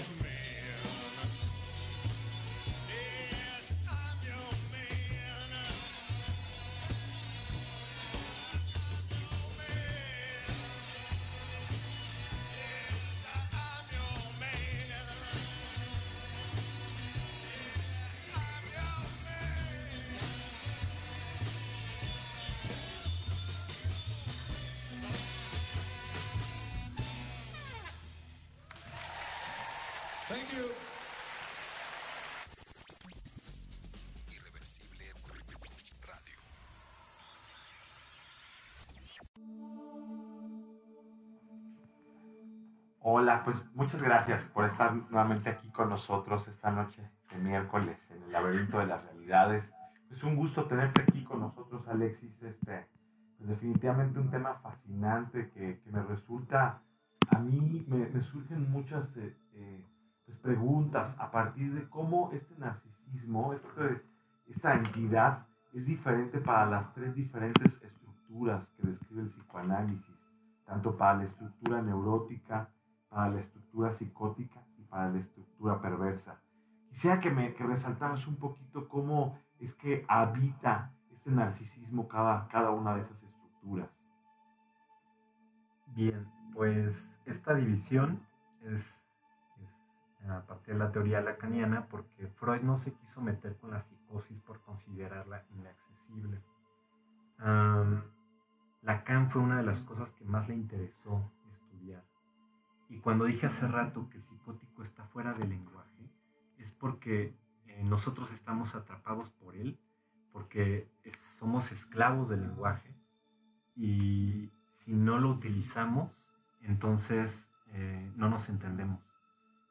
Hola, pues muchas gracias por estar nuevamente aquí con nosotros esta noche de miércoles en el laberinto de las realidades. Es un gusto tenerte aquí con nosotros, Alexis. Este, pues definitivamente un tema fascinante que, que me resulta, a mí me, me surgen muchas eh, eh, pues preguntas a partir de cómo este narcisismo, este- esta entidad es diferente para las tres diferentes estructuras que describe el psicoanálisis, tanto para la estructura neurótica, para la estructura psicótica y para la estructura perversa. Quisiera que me que resaltaras un poquito cómo es que habita este narcisismo cada, cada una de esas estructuras. Bien, pues esta división es, es a partir de la teoría lacaniana porque Freud no se quiso meter con la psicosis por considerarla inaccesible. Am, Lacan fue una de las cosas que más le interesó. Y cuando dije hace rato que el psicótico está fuera del lenguaje, es porque eh, nosotros estamos atrapados por él, porque es- somos esclavos del lenguaje y si no lo utilizamos, entonces eh, no nos entendemos.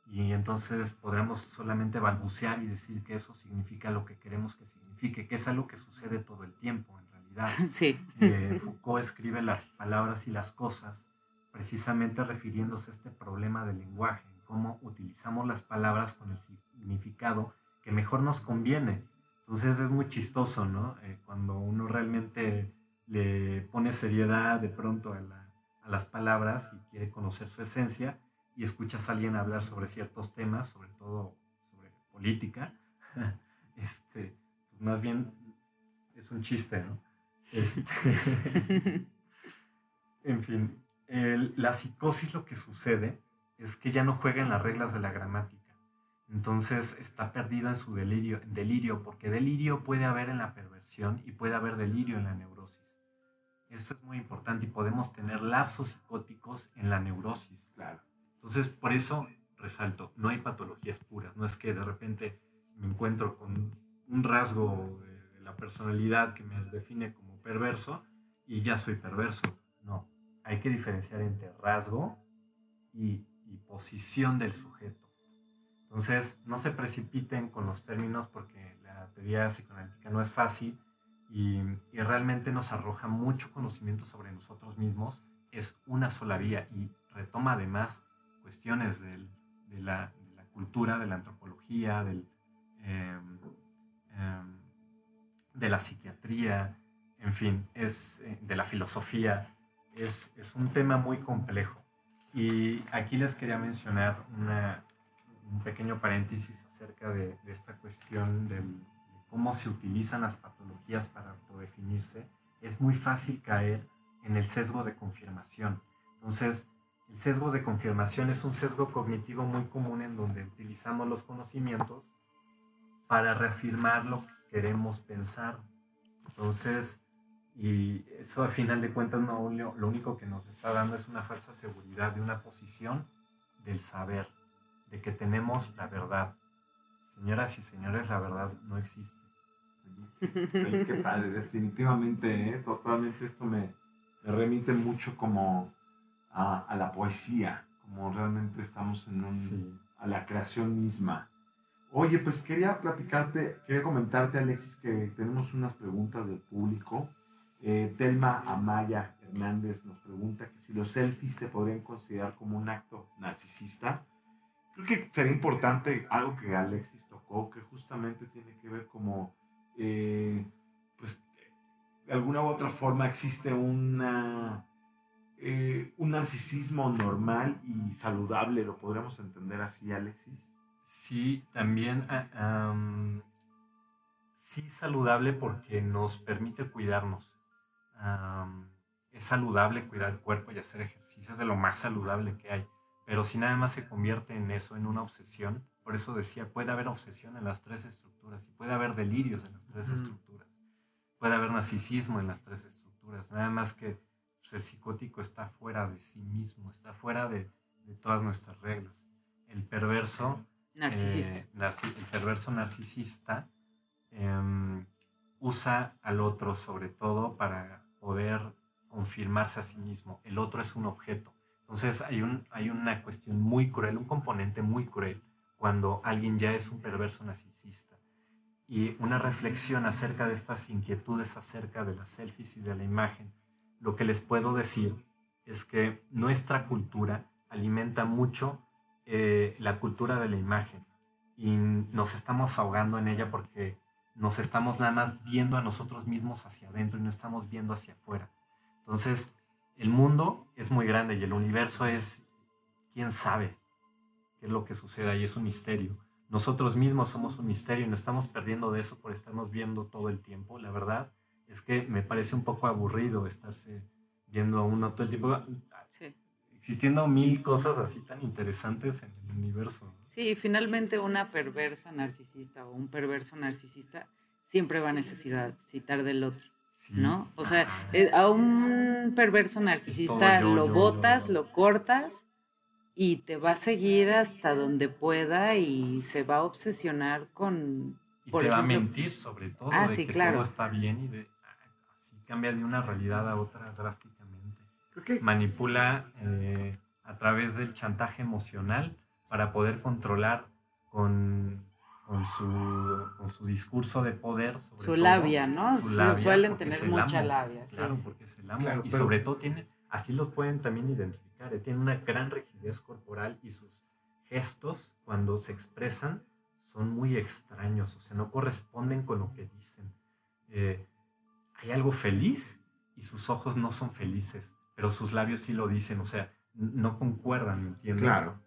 Y entonces podremos solamente balbucear y decir que eso significa lo que queremos que signifique, que es algo que sucede todo el tiempo en realidad. Sí. Eh, Foucault escribe las palabras y las cosas precisamente refiriéndose a este problema del lenguaje, en cómo utilizamos las palabras con el significado que mejor nos conviene. Entonces es muy chistoso, ¿no? Eh, cuando uno realmente le pone seriedad de pronto a, la- a las palabras y quiere conocer su esencia y escuchas a alguien hablar sobre ciertos temas, sobre todo sobre política, este, pues más bien es un chiste, ¿no? Este, en fin, el- la psicosis lo que sucede es que ya no juega en las reglas de la gramática. Entonces está perdido en su delirio, en delirio, porque delirio puede haber en la perversión y puede haber delirio en la neurosis. Esto es muy importante y podemos tener lapsos psicóticos en la neurosis. Claro. Entonces, por eso resalto, no hay patologías puras. No es que de repente me encuentro con un rasgo de de la personalidad que me define como perverso y ya soy perverso. No, hay que diferenciar entre rasgo y, posición del sujeto. Entonces, no se precipiten con los términos porque la teoría psicoanalítica no es fácil y, realmente nos arroja mucho conocimiento sobre nosotros mismos. Es una sola vía y retoma además cuestiones de, la, cultura, de la antropología, em, em, de la psiquiatría, en fin, es eh, de la filosofía. Es, es un tema muy complejo. Y aquí les quería mencionar un pequeño paréntesis acerca de, esta cuestión de cómo se utilizan las patologías para autodefinirse. Es muy fácil caer en el sesgo de confirmación. Entonces, el sesgo de confirmación es un sesgo cognitivo muy común en donde utilizamos los conocimientos para reafirmar lo que queremos pensar. Entonces, y eso a final de cuentas no, lo, único que nos está dando es una falsa seguridad de una posición del saber, de que tenemos la verdad. Señoras y señores, la verdad no existe. Oye, qué padre, definitivamente, ¿eh? totalmente esto me, me remite mucho como a, a la poesía, como realmente estamos en un, Sí. a la creación misma. Oye, pues quería platicarte, quería comentarte, Alexis, que tenemos unas preguntas del público. Eh, Telma Amaya Hernández nos pregunta que si los selfies se podrían considerar como un acto narcisista. Creo que sería importante algo que Alexis tocó, que justamente tiene que ver como, eh, pues, de alguna u otra forma existe una, eh, un narcisismo normal y saludable, lo podríamos entender así, Alexis. Sí, también ah, sí saludable porque nos permite cuidarnos. Am, es saludable cuidar el cuerpo y hacer ejercicio, es de lo más saludable que hay. Pero si nada más se convierte en eso, en una obsesión, por eso decía, puede haber obsesión en las tres estructuras y puede haber delirios en las tres Ujú. estructuras. Puede haber narcisismo en las tres estructuras. Nada más que pues, el psicótico está fuera de sí mismo, está fuera de, de todas nuestras reglas. El perverso Narcisista. eh, el perverso narcisista em, usa al otro sobre todo para poder confirmarse a sí mismo. El otro es un objeto. Entonces hay, un, hay una cuestión muy cruel, un componente muy cruel cuando alguien ya es un perverso narcisista. Y una reflexión acerca de estas inquietudes acerca de las selfies y de la imagen. Lo que les puedo decir es que nuestra cultura alimenta mucho eh, la cultura de la imagen y nos estamos ahogando en ella porque nos estamos nada más viendo a nosotros mismos hacia adentro y no estamos viendo hacia afuera. Entonces, el mundo es muy grande y el universo es, quién sabe qué es lo que sucede ahí, es un misterio. Nosotros mismos somos un misterio y nos estamos perdiendo de eso por estarnos viendo todo el tiempo. La verdad es que me parece un poco aburrido estarse viendo a uno todo el tiempo Sí. existiendo mil cosas así tan interesantes en el universo. Sí, finalmente una perversa narcisista o un perverso narcisista siempre va a necesitar del otro, Sí. ¿no? O sea, Ajá. eh, a un perverso narcisista yo, lo yo, botas, yo. lo cortas y te va a seguir hasta donde pueda y se va a obsesionar con... y por te va a mentir sobre todo Ah, de sí, que claro. todo está bien y de ah, así cambia de una realidad a otra drásticamente. Creo que Manipula eh, a través del chantaje emocional para poder controlar con, con, su, con su discurso de poder sobre Su todo, labia, ¿no? su labia, suelen tener mucha amo. labia, sí, Claro, porque es el amo. Claro, y pero- sobre todo tiene, así lo pueden también identificar, eh, tiene una gran rigidez corporal y sus gestos cuando se expresan son muy extraños, o sea, no corresponden con lo que dicen. Eh, hay algo feliz y sus ojos no son felices, pero sus labios sí lo dicen, o sea, no concuerdan, ¿me entiendes? Claro.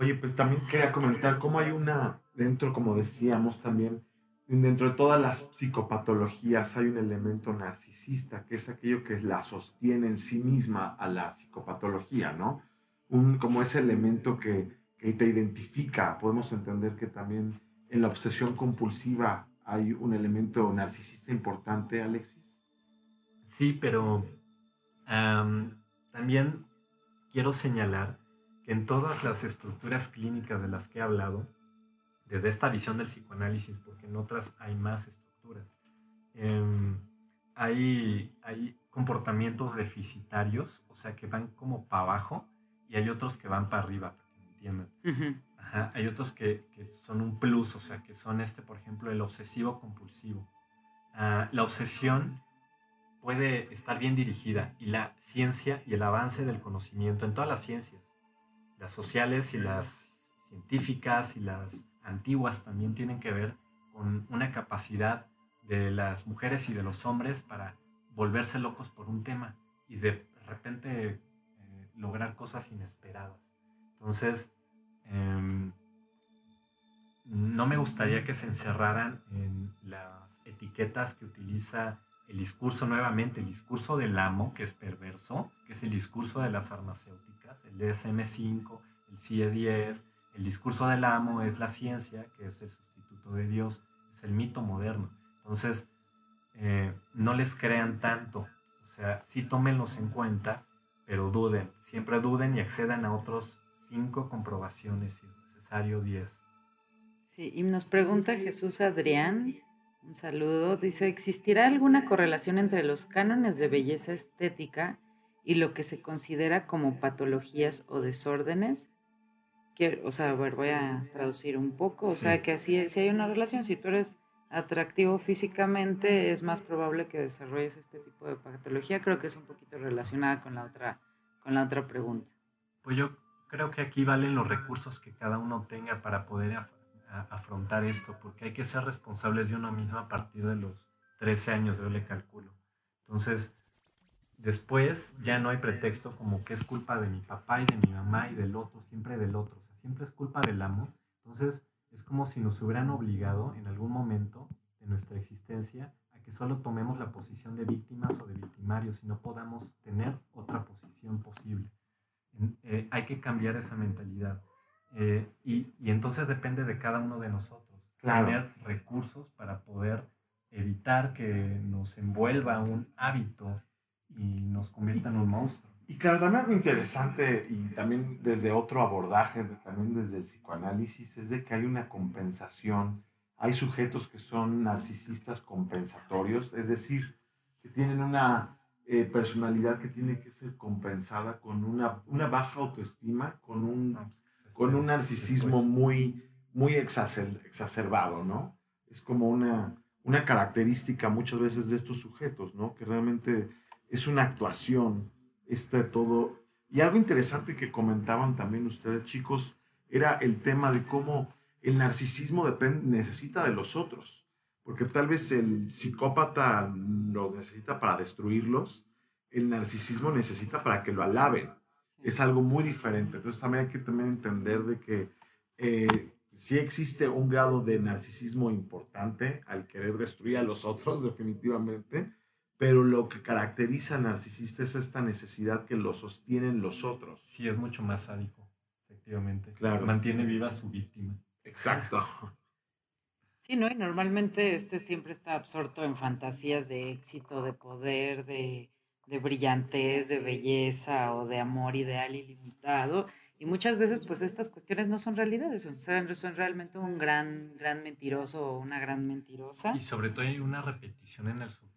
Oye, pues también quería comentar cómo hay una, dentro, como decíamos también, dentro de todas las psicopatologías hay un elemento narcisista, que es aquello que la sostiene en sí misma a la psicopatología, ¿no? Un, como ese elemento que, que te identifica. Podemos entender que también en la obsesión compulsiva hay un elemento narcisista importante, Alexis. Sí, pero am, también quiero señalar en todas las estructuras clínicas de las que he hablado, desde esta visión del psicoanálisis, porque en otras hay más estructuras, em, hay, hay comportamientos deficitarios, o sea, que van como para abajo, y hay otros que van para arriba, para que me entiendan. Ujú. Ajá, hay otros que, que son un plus, o sea, que son este, por ejemplo, el obsesivo compulsivo. Ah, la obsesión puede estar bien dirigida y la ciencia y el avance del conocimiento en todas las ciencias, las sociales y las científicas y las antiguas también tienen que ver con una capacidad de las mujeres y de los hombres para volverse locos por un tema y de repente eh, lograr cosas inesperadas. Entonces, em, no me gustaría que se encerraran en las etiquetas que utiliza el discurso nuevamente, el discurso del amo, que es perverso, que es el discurso de las farmacéuticas, el DSM5, el CIE-10, el discurso del amo es la ciencia, que es el sustituto de Dios, es el mito moderno. Entonces, eh, no les crean tanto, o sea, sí tómenlos en cuenta, pero duden, siempre duden y accedan a otros cinco comprobaciones si es necesario, 10. Sí, y nos pregunta Jesús Adrián, un saludo, dice, ¿existirá alguna correlación entre los cánones de belleza estética y lo que se considera como patologías o desórdenes. Quiero, o sea, a ver, voy a traducir un poco. O Sí. sea, que así, si hay una relación, si tú eres atractivo físicamente, es más probable que desarrolles este tipo de patología. Creo que es un poquito relacionada con la otra, con la otra pregunta. Pues yo creo que aquí valen los recursos que cada uno tenga para poder af- afrontar esto, porque hay que ser responsables de uno mismo a partir de los 13 años, yo le calculo. Entonces, después ya no hay pretexto como que es culpa de mi papá y de mi mamá y del otro, siempre del otro, o sea, siempre es culpa del amo. Entonces, es como si nos hubieran obligado en algún momento de nuestra existencia a que solo tomemos la posición de víctimas o de victimarios y no podamos tener otra posición posible. Eh, hay que cambiar esa mentalidad. Eh, y, y entonces depende de cada uno de nosotros. Claro. Tener recursos para poder evitar que nos envuelva un hábito y nos convierta en un monstruo. Y claro, también algo interesante y también desde otro abordaje, también desde el psicoanálisis, es de que hay una compensación. Hay sujetos que son narcisistas compensatorios, es decir, que tienen una eh, personalidad que tiene que ser compensada con una, una baja autoestima, con un, No, pues, con un narcisismo después. muy, muy exacer- exacerbado, ¿no? Es como una, una característica muchas veces de estos sujetos, ¿no? Que realmente es una actuación, este todo. Y algo interesante que comentaban también ustedes, chicos, era el tema de cómo el narcisismo depende, necesita de los otros. Porque tal vez el psicópata lo necesita para destruirlos, el narcisismo necesita para que lo alaben es algo muy diferente. Entonces también hay que también entender de que eh, sí existe un grado de narcisismo importante al querer destruir a los otros, definitivamente, pero lo que caracteriza al narcisista es esta necesidad que lo sostienen los otros. Sí, es mucho más sádico, efectivamente. Claro. Mantiene viva a su víctima. Exacto. Sí, ¿no? Y normalmente este siempre está absorto en fantasías de éxito, de poder, de, de brillantez, de belleza o de amor ideal ilimitado. Y muchas veces, pues, estas cuestiones no son realidades, son, son realmente un gran, gran mentiroso o una gran mentirosa. Y sobre todo hay una repetición en el sufrimiento.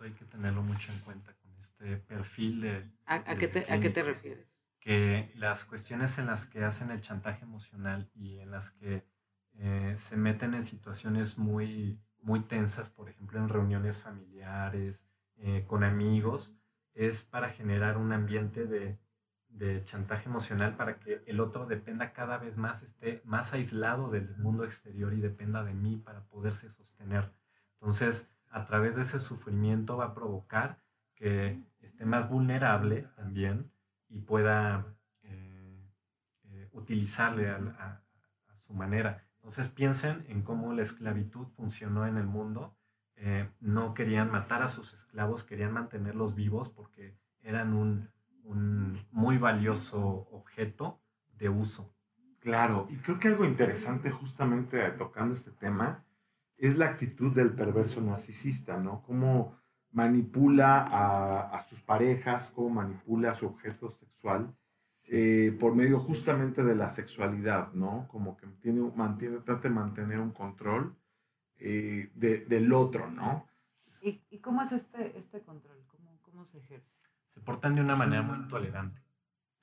Eso hay que tenerlo mucho en cuenta con este perfil de... ¿A, a qué te, ¿A qué te refieres? que las cuestiones en las que hacen el chantaje emocional y en las que eh, se meten en situaciones muy, muy tensas, por ejemplo, en reuniones familiares, eh, con amigos, es para generar un ambiente de, de chantaje emocional para que el otro dependa cada vez más, esté más aislado del mundo exterior y dependa de mí para poderse sostener. Entonces, a través de ese sufrimiento va a provocar que esté más vulnerable también y pueda eh, eh, utilizarle a, su manera. Entonces piensen en cómo la esclavitud funcionó en el mundo. Eh, no querían matar a sus esclavos, querían mantenerlos vivos porque eran un, un muy valioso objeto de uso. Claro, y creo que algo interesante justamente tocando este tema es la actitud del perverso narcisista, ¿no? Cómo manipula a, a sus parejas, cómo manipula a su objeto sexual eh, por medio justamente de la sexualidad, ¿no? Como que tiene, mantiene, trata de mantener un control eh, de, del otro, ¿no? ¿Y, ¿Y, cómo es este, este control? ¿Cómo, ¿Cómo se ejerce? Se portan de una manera muy intolerante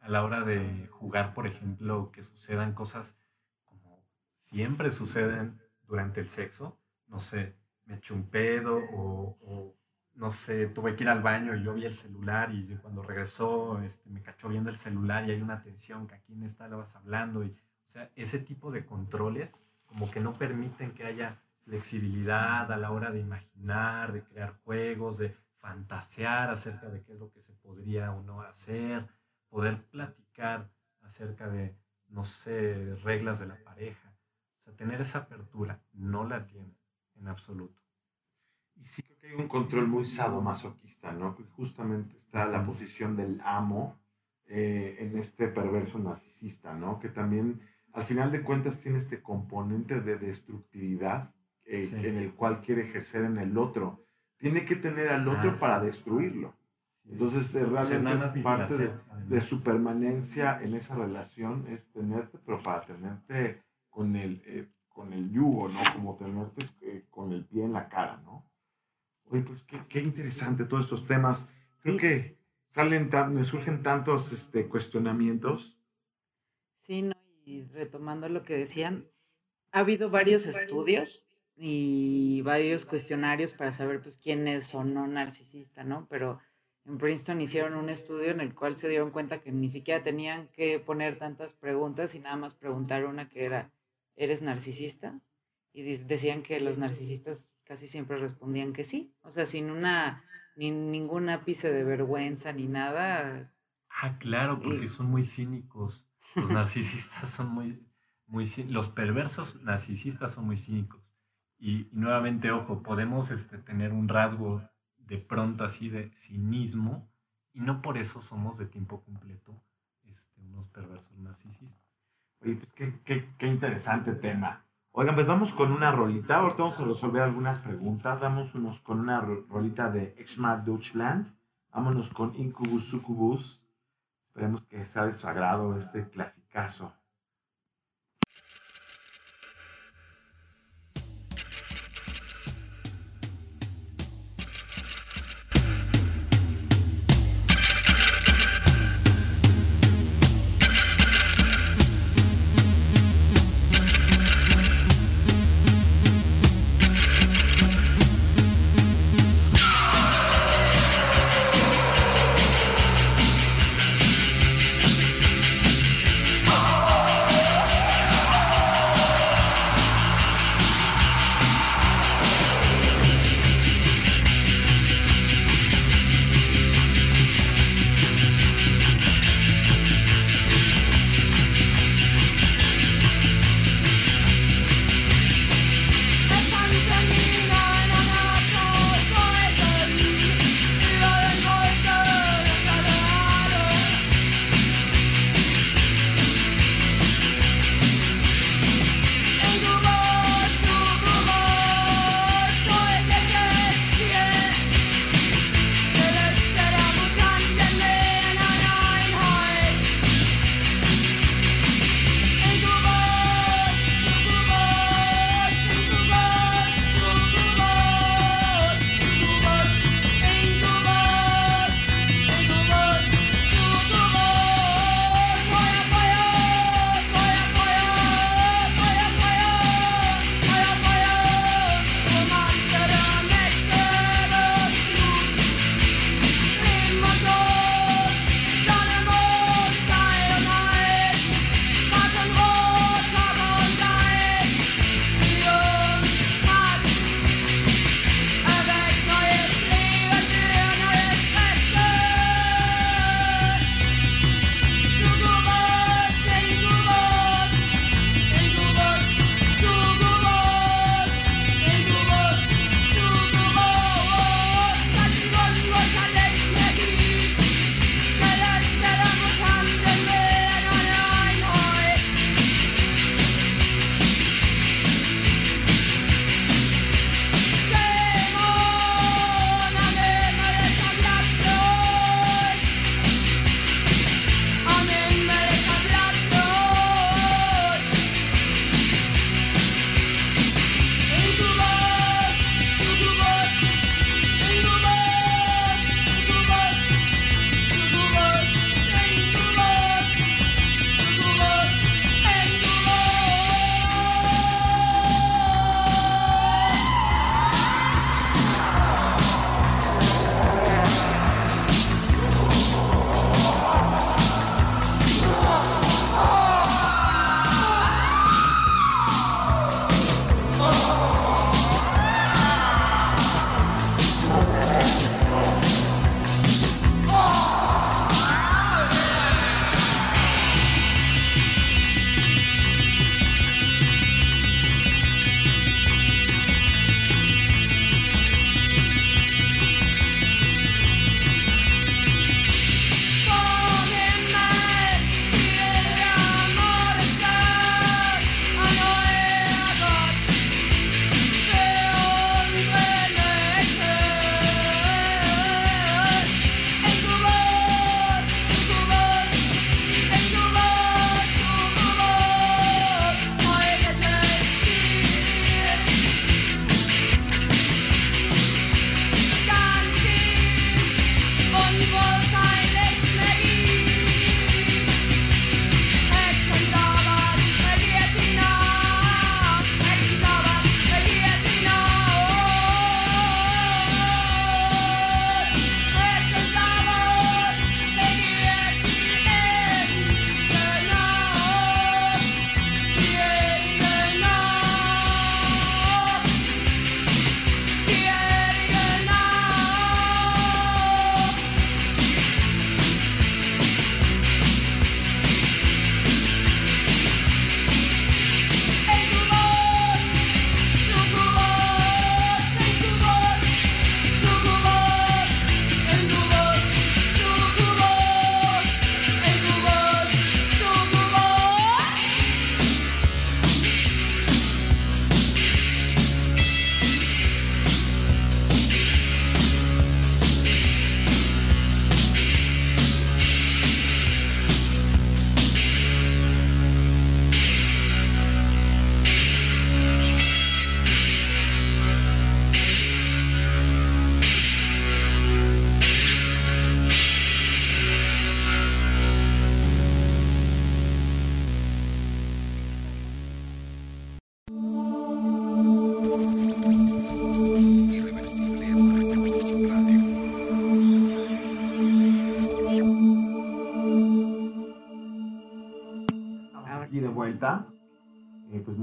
a la hora de jugar, por ejemplo, que sucedan cosas como siempre suceden durante el sexo, no sé, me eché un pedo o, no sé, tuve que ir al baño y yo vi el celular y cuando regresó este, me cachó viendo el celular y hay una tensión que aquí en esta la vas hablando y, o sea, ese tipo de controles como que no permiten que haya flexibilidad a la hora de imaginar, de crear juegos, de fantasear acerca de qué es lo que se podría o no hacer, poder platicar acerca de, no sé, reglas de la pareja. O sea, tener esa apertura no la tiene en absoluto. Y sí creo que hay un control muy sadomasoquista, ¿no? Que justamente está la posición del amo eh, en este perverso narcisista, ¿no? Que también, al final de cuentas, tiene este componente de destructividad eh, sí. en el cual quiere ejercer en el otro. Tiene que tener al otro ah, para destruirlo. Sí. Entonces, eh, realmente o sea, es parte de, de, su permanencia en esa relación, es tenerte, pero para tenerte con el, eh, con el yugo, ¿no? Como tenerte eh, con el pie en la cara, ¿no? Oye, pues qué, qué, interesante todos estos temas. Creo que salen tan, me surgen tantos este, cuestionamientos. Sí, no, y retomando lo que decían, ha habido varios estudios y varios cuestionarios para saber pues quién es o no narcisista, ¿no? Pero en Princeton hicieron un estudio en el cual se dieron cuenta que ni siquiera tenían que poner tantas preguntas y nada más preguntar una que era, ¿eres narcisista? Y decían que los narcisistas casi siempre respondían que sí, o sea, sin una, ni ningún ápice de vergüenza ni nada. Ah, claro, porque son muy cínicos. Los narcisistas son muy, muy, los perversos narcisistas son muy cínicos. Y, y nuevamente, ojo, podemos este, tener un rasgo de pronto así de cinismo y no por eso somos de tiempo completo este, unos perversos narcisistas. Oye, pues qué, qué, qué interesante tema. Oigan, pues vamos con una rolita. Ahorita vamos a resolver algunas preguntas. Vámonos con una rolita de Exma Deutschland. Vámonos con Incubus Succubus. Esperemos que sea de su agrado este clasicazo.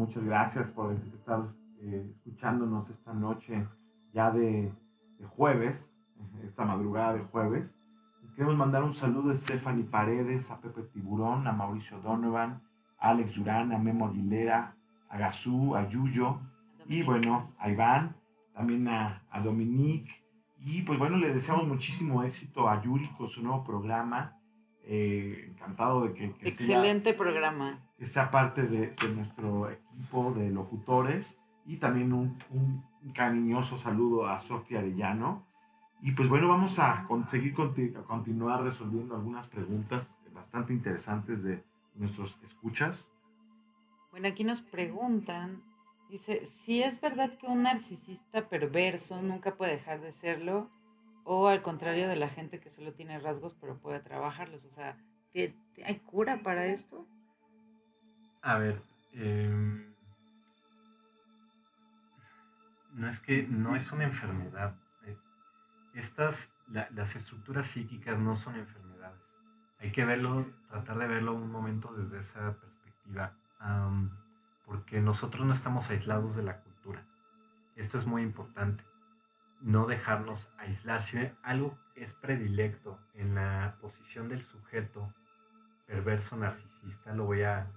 Muchas gracias por estar eh, escuchándonos esta noche ya de, de jueves, esta madrugada de jueves. Les queremos mandar un saludo a Stephanie Paredes, a Pepe Tiburón, a Mauricio Donovan, a Alex Durán, a Memo Aguilera, a Gazú, a Yuyo y bueno, a Iván, también a, a Dominique. Y pues bueno, le deseamos muchísimo éxito a Yuri con su nuevo programa. Eh, encantado de que, que sea Excelente programa. Que sea parte de, nuestro equipo de locutores y también un, cariñoso saludo a Sofía Arellano. Y pues bueno, vamos a con- seguir conti- a continuar resolviendo algunas preguntas bastante interesantes de nuestros escuchas. Bueno, aquí nos preguntan, dice, si es verdad que un narcisista perverso nunca puede dejar de serlo, o al contrario de la gente que solo tiene rasgos pero puede trabajarlos. O sea, ¿tie- ¿hay cura para esto? A ver, em, no es que no es una enfermedad. eh, Estas, la- las estructuras psíquicas no son enfermedades. Hay que verlo, tratar de verlo un momento desde esa perspectiva, porque nosotros no estamos aislados de la cultura. Esto es muy importante. No dejarnos aislar. Si algo es predilecto en la posición del sujeto perverso narcisista, lo voy a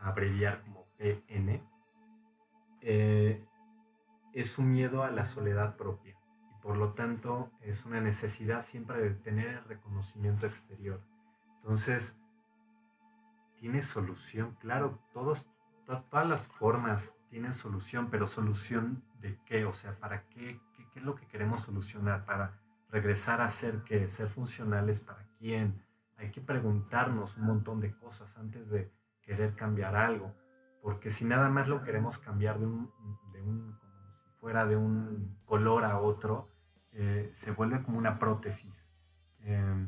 abreviar como PN, eh, es un miedo a la soledad propia y por lo tanto es una necesidad siempre de tener el reconocimiento exterior. Entonces, tiene solución, claro, todos, to- todas las formas tienen solución, pero solución de qué, o sea, ¿para qué? ¿Qué, es lo que queremos solucionar? Para regresar a ser qué, ser funcionales para quién. Hay que preguntarnos un montón de cosas antes de querer cambiar algo, porque si nada más lo queremos cambiar de un, de un como si fuera de un color a otro, eh, se vuelve como una prótesis. Eh,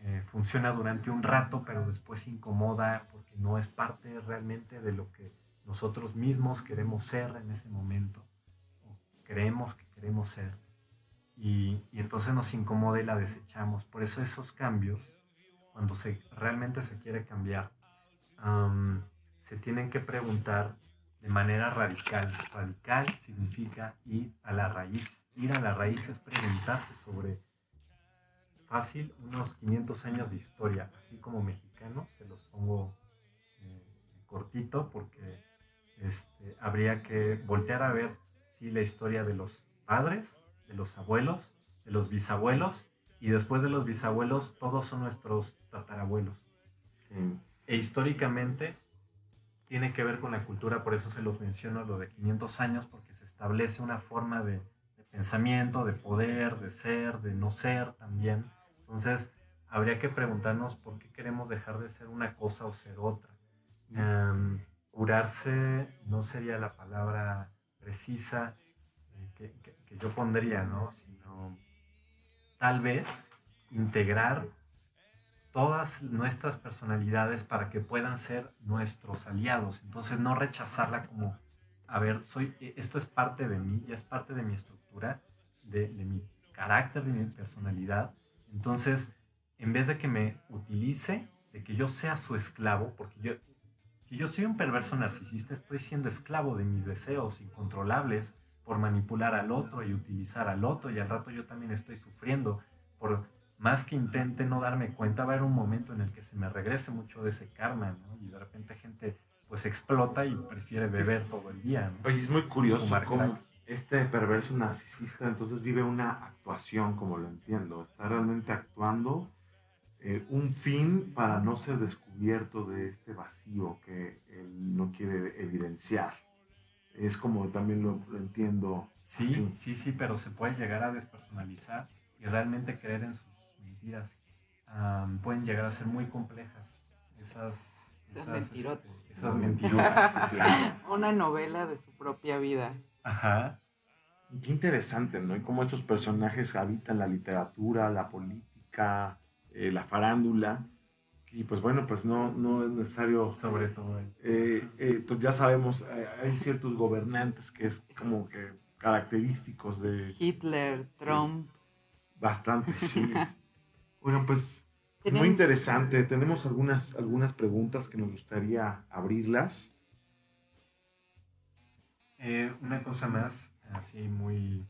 eh, funciona durante un rato, pero después incomoda porque no es parte realmente de lo que nosotros mismos queremos ser en ese momento, o creemos que queremos ser. Y, y entonces nos incomoda y la desechamos. Por eso esos cambios, cuando se, realmente se quiere cambiar, am, se tienen que preguntar de manera radical. Radical significa ir a la raíz. Ir a la raíz es preguntarse sobre fácil unos 500 años de historia, así como mexicanos, se los pongo eh, cortito porque este, habría que voltear a ver sí, la historia de los padres, de los abuelos, de los bisabuelos y después de los bisabuelos todos son nuestros tatarabuelos. Eh, E históricamente tiene que ver con la cultura, por eso se los menciono lo de 500 años, porque se establece una forma de, de pensamiento, de poder, de ser, de no ser también. Entonces, habría que preguntarnos por qué queremos dejar de ser una cosa o ser otra. Em, curarse no sería la palabra precisa eh, que, que- que yo pondría, ¿no? Sino tal vez integrar todas nuestras personalidades para que puedan ser nuestros aliados. Entonces no rechazarla como, a ver, soy, e, esto es parte de mí, ya es parte de mi estructura, de, mi carácter, de mi personalidad. Entonces, en vez de que me utilice, de que yo sea su esclavo, porque yo, si yo soy un perverso narcisista, estoy siendo esclavo de mis deseos incontrolables por manipular al otro y utilizar al otro, y al rato yo también estoy sufriendo por más que intente no darme cuenta, va a haber un momento en el que se me regrese mucho de ese karma, ¿no? Y de repente gente pues explota y prefiere beber todo el día, ¿no? Oye, es muy curioso cómo este perverso narcisista entonces vive una actuación, como lo entiendo. Está realmente actuando eh, un fin para no ser descubierto de este vacío que él no quiere evidenciar. Es como también lo, lo entiendo. Sí, así. sí, sí, pero se puede llegar a despersonalizar y realmente creer en sus mentiras. Pueden llegar a ser muy complejas esas, Esas esas, mentirotas. este, esas mentirotas. Claro. Una novela de su propia vida. Ajá. Qué interesante, ¿no? Y cómo estos personajes habitan la literatura, la política, eh, la farándula. Y pues bueno, pues no, no es necesario Sobre todo eh, eh, pues ya sabemos, eh, hay ciertos gobernantes que es como que característicos de Hitler, Trump. bastante, sí. Bueno, pues Muy interesante. Tenemos algunas, algunas preguntas que nos gustaría abrirlas. Eh, una cosa más, así muy,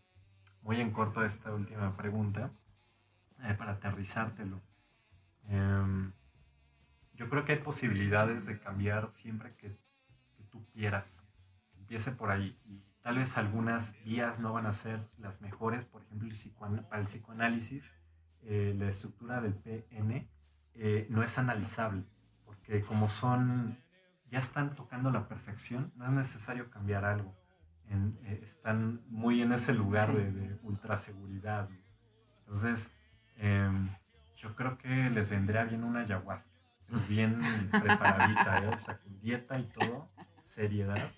muy en corto esta última pregunta, eh, para aterrizártelo. Em, yo creo que hay posibilidades de cambiar siempre que, que tú quieras. Empiece por ahí. Y tal vez algunas vías no van a ser las mejores. Por ejemplo, el psicoan- para el psicoanálisis, eh, la estructura del PN eh, no es analizable. Porque como son, ya están tocando la perfección, no es necesario cambiar algo. En- eh, están muy en ese lugar Sí. de, de ultraseguridad. ¿no? Entonces, em, yo creo que les vendría bien una ayahuasca, pero bien preparadita, ¿eh? o sea, con dieta y todo, seriedad,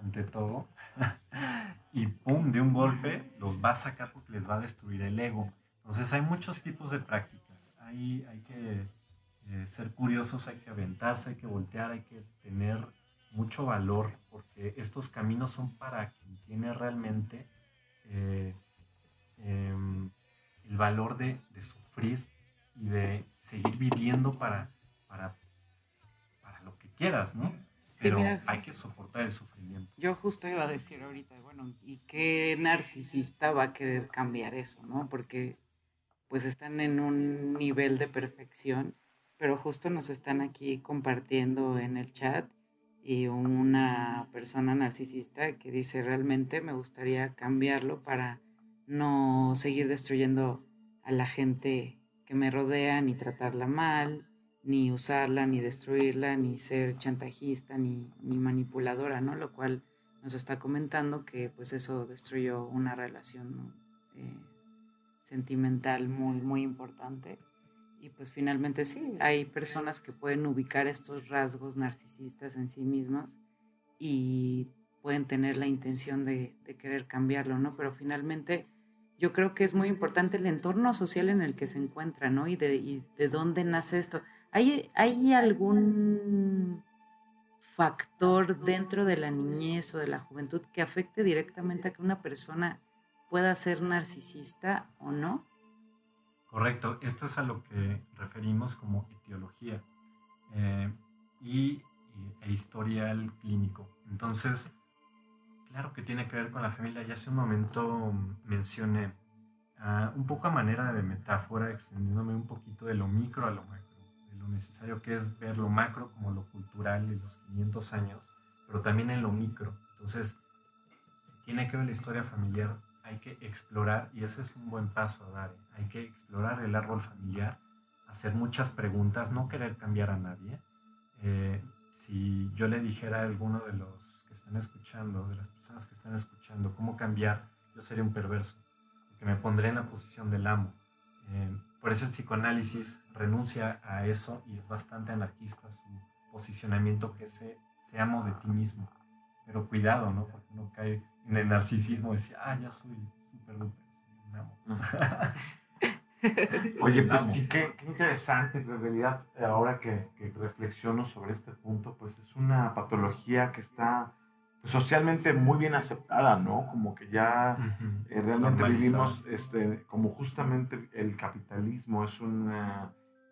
ante todo. y pum, de un golpe los va a sacar porque les va a destruir el ego. Entonces, hay muchos tipos de prácticas. Hay, hay que eh, ser curiosos, hay que aventarse, hay que voltear, hay que tener mucho valor, porque estos caminos son para quien tiene realmente eh, em, el valor de, de sufrir y de seguir viviendo para, para, para lo que quieras, ¿no? Sí, Pero mira. hay que soportar el sufrimiento. Yo justo iba a decir ahorita, bueno, ¿y qué narcisista va a querer cambiar eso, no? Porque pues están en un nivel de perfección, pero justo nos están aquí compartiendo en el chat y una persona narcisista que dice realmente me gustaría cambiarlo para no seguir destruyendo a la gente que me rodea, ni tratarla mal, ni usarla, ni destruirla, ni ser chantajista, ni, ni manipuladora, ¿no? Lo cual nos está comentando que pues eso destruyó una relación ¿no? Eh, sentimental muy, muy importante. Y pues finalmente sí, hay personas que pueden ubicar estos rasgos narcisistas en sí mismas y pueden tener la intención de, querer cambiarlo, ¿no? Pero finalmente yo creo que es muy importante el entorno social en el que se encuentra, ¿no? Y de, de dónde nace esto. ¿Hay, ¿Hay algún factor dentro de la niñez o de la juventud que afecte directamente a que una persona pueda ser narcisista o no? Correcto, esto es a lo que referimos como etiología eh, y, y- e historial clínico. Entonces, claro que tiene que ver con la familia. Ya hace un momento mencioné, ah, un poco a manera de metáfora, extendiéndome un poquito de lo micro a lo macro, de lo necesario que es ver lo macro como lo cultural de los 500 años, pero también en lo micro. Entonces, si tiene que ver la historia familiar, hay que explorar, y ese es un buen paso a dar, ¿eh? hay que explorar el árbol familiar, hacer muchas preguntas, no querer cambiar a nadie. Eh, si yo le dijera a alguno de los que están escuchando, de las personas que están escuchando, cómo cambiar, yo sería un perverso, porque me pondré en la posición del amo. Eh, por eso el psicoanálisis renuncia a eso y es bastante anarquista su posicionamiento que se, se amo de ti mismo. Pero cuidado, ¿no? Porque no cae en el narcisismo de decir, ah, ya soy súper duper, amo. Oye, pues sí, qué, qué interesante, que en realidad, ahora que, que reflexiono sobre este punto, pues es una patología que está pues, socialmente muy bien aceptada, ¿no? Como que ya eh, realmente vivimos, este, como justamente el capitalismo es un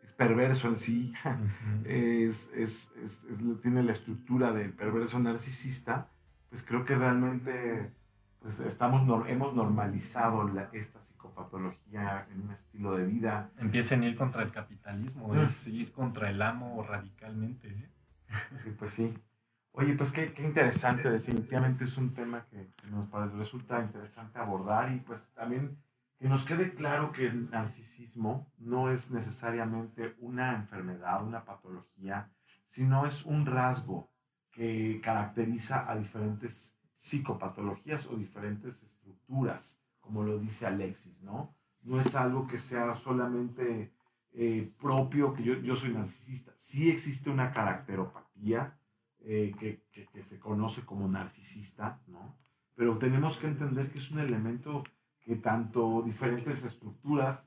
es perverso en sí, es- es- es- tiene la estructura del perverso narcisista, pues creo que realmente pues estamos, hemos normalizado la- esta psicopatología en un estilo de vida. Empiecen a ir contra el capitalismo, es ir contra el amo radicalmente. ¿eh? Y pues sí. Oye, pues qué, qué interesante, definitivamente es un tema que, que nos resulta interesante abordar y pues también que nos quede claro que el narcisismo no es necesariamente una enfermedad, una patología, sino es un rasgo que caracteriza a diferentes psicopatologías o diferentes estructuras, como lo dice Alexis, ¿no? No es algo que sea solamente eh, propio, que yo, yo soy narcisista. Sí existe una caracteropatía eh, que, que- que se conoce como narcisista, ¿no? Pero tenemos que entender que es un elemento que tanto diferentes estructuras,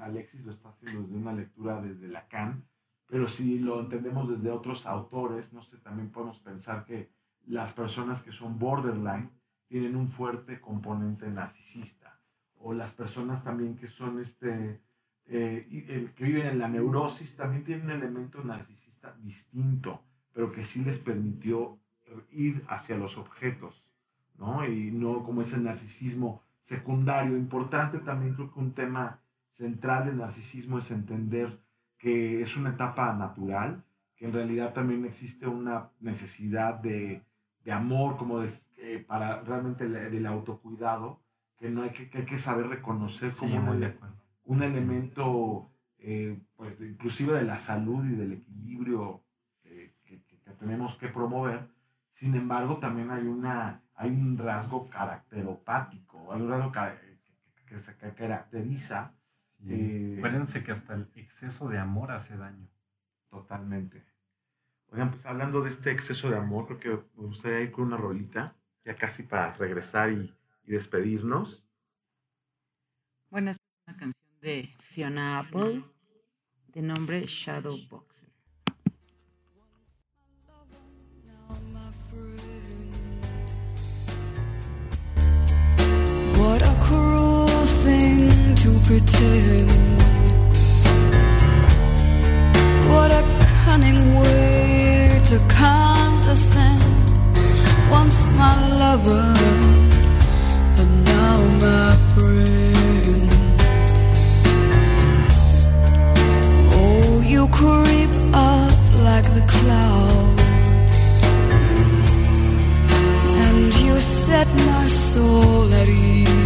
Alexis lo está haciendo desde una lectura desde Lacan, pero si lo entendemos desde otros autores, no sé, también podemos pensar que las personas que son borderline tienen un fuerte componente narcisista, o las personas también que son este, eh, el que vive en la neurosis también tiene un elemento narcisista distinto, pero que sí les permitió ir hacia los objetos, ¿no? Y no como ese narcisismo secundario. Importante también creo que un tema central del narcisismo es entender que es una etapa natural, que en realidad también existe una necesidad de, de amor, como de, eh, para realmente el, del autocuidado, que no hay que, que hay que saber reconocer como un- de acuerdo. un elemento, eh, pues, de- inclusive de la salud y del equilibrio eh, que, que- que tenemos que promover. Sin embargo, también hay, una, hay un rasgo caracteropático, hay un rasgo que, que se caracteriza. Eh, Acuérdense que hasta el exceso de amor hace daño. totalmente. Oigan, pues hablando de este exceso de amor, creo que me gustaría ir con una rolita, ya casi para regresar y, y despedirnos. Bueno, esta es una canción de Fiona Apple de nombre Shadow Boxer. Pretend. What a cunning way to condescend. Once my lover, and now my friend. Oh, you creep up like the clouds and you set my soul at ease.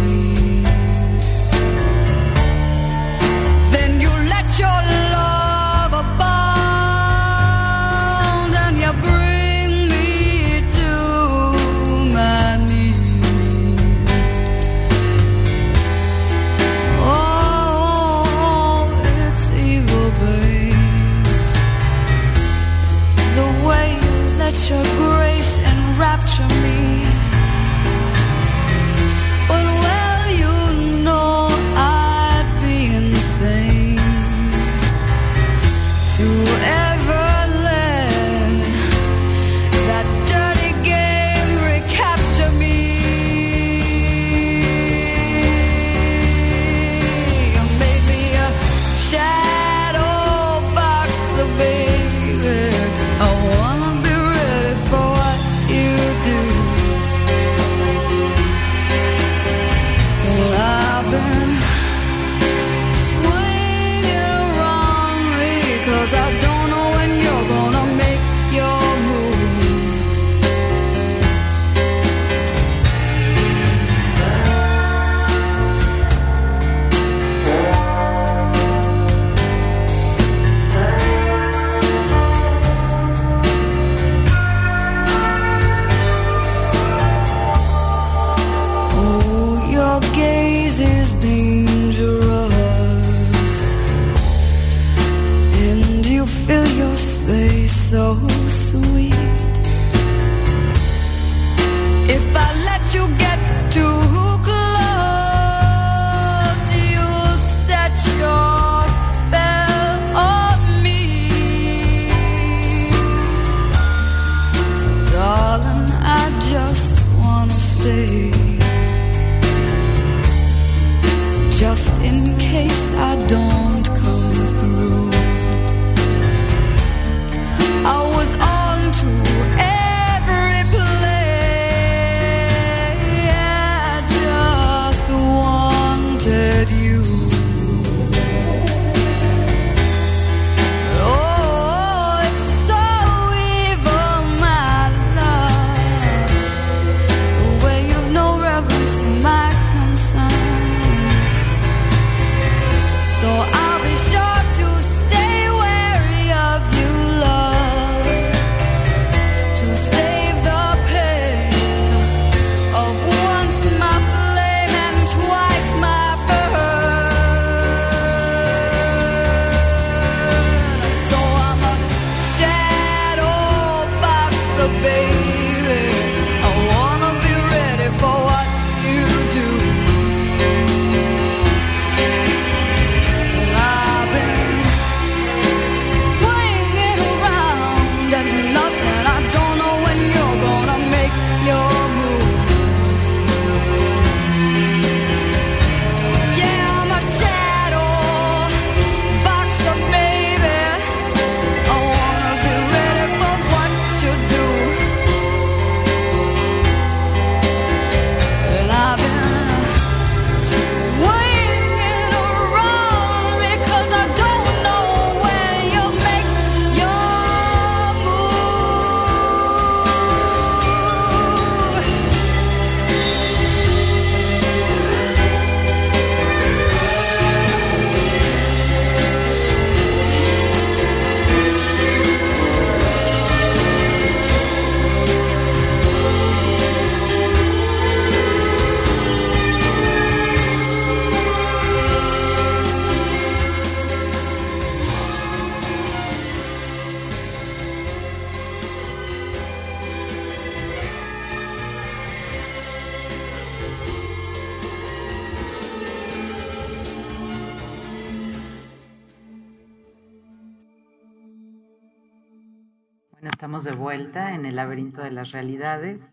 Bueno, estamos de vuelta en el laberinto de las realidades.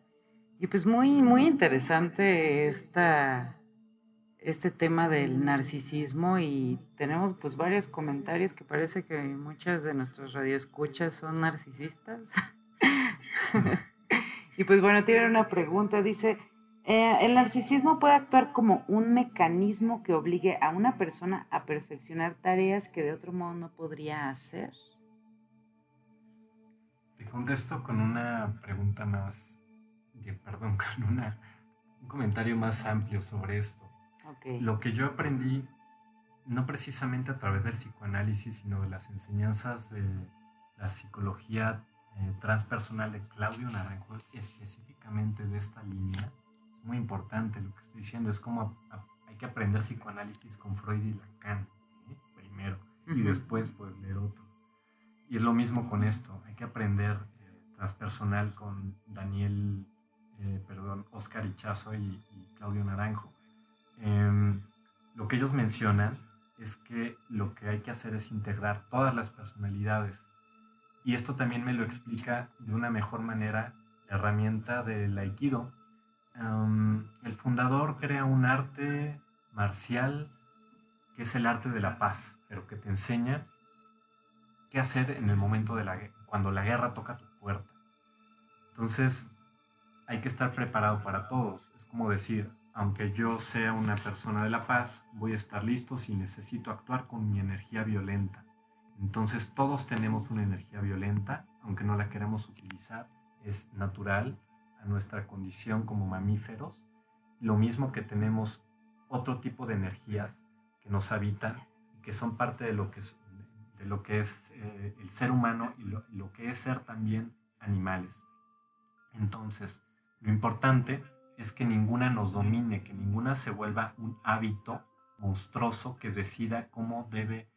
Y pues muy, muy interesante esta, este tema del narcisismo y tenemos pues varios comentarios que parece que muchas de nuestras radioescuchas son narcisistas. y pues bueno, tiene una pregunta, dice, eh, ¿el narcisismo puede actuar como un mecanismo que obligue a una persona a perfeccionar tareas que de otro modo no podría hacer? Te contesto con una pregunta más, perdón, con una, un comentario más amplio sobre esto. Ok. Lo que yo aprendí, no precisamente a través del psicoanálisis, sino de las enseñanzas de la psicología eh, transpersonal de Claudio Naranjo, específicamente de esta línea, es muy importante lo que estoy diciendo. Es como a- a- hay que aprender psicoanálisis con Freud y Lacan, ¿eh? primero, y después pues leer otros. Y es lo mismo con esto, hay que aprender eh, transpersonal con Daniel, eh, perdón, Oscar Ichazo y, Claudio Naranjo. Em, lo que ellos mencionan es que lo que hay que hacer es integrar todas las personalidades. Y esto también me lo explica de una mejor manera la herramienta del aikido. Em, el fundador crea un arte marcial que es el arte de la paz, pero que te enseña qué hacer en el momento de la cuando la guerra toca tu puerta. Entonces, hay que estar preparado para todos. Es como decir, aunque yo sea una persona de la paz, voy a estar listo si necesito actuar con mi energía violenta. Entonces, todos tenemos una energía violenta, aunque no la queramos utilizar, es natural a nuestra condición como mamíferos. Lo mismo que tenemos otro tipo de energías que nos habitan y que son parte de lo que es, de lo que es eh, el ser humano y lo, que es ser también animales. Entonces, lo importante es que ninguna nos domine, que ninguna se vuelva un hábito monstruoso que decida cómo debe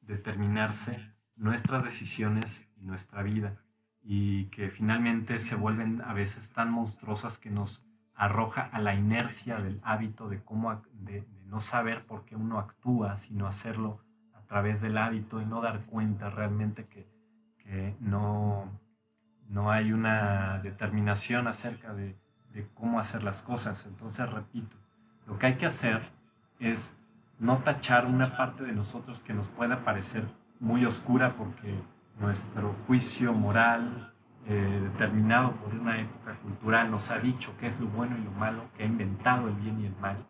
determinarse nuestras decisiones y nuestra vida y que finalmente se vuelven a veces tan monstruosas que nos arroja a la inercia del hábito de cómo de no saber por qué uno actúa, sino hacerlo a través del hábito y no dar cuenta realmente que, que no, no hay una determinación acerca de, de cómo hacer las cosas. Entonces, repito, lo que hay que hacer es no tachar una parte de nosotros que nos pueda parecer muy oscura porque nuestro juicio moral eh, determinado por una época cultural nos ha dicho qué es lo bueno y lo malo, que ha inventado el bien y el mal.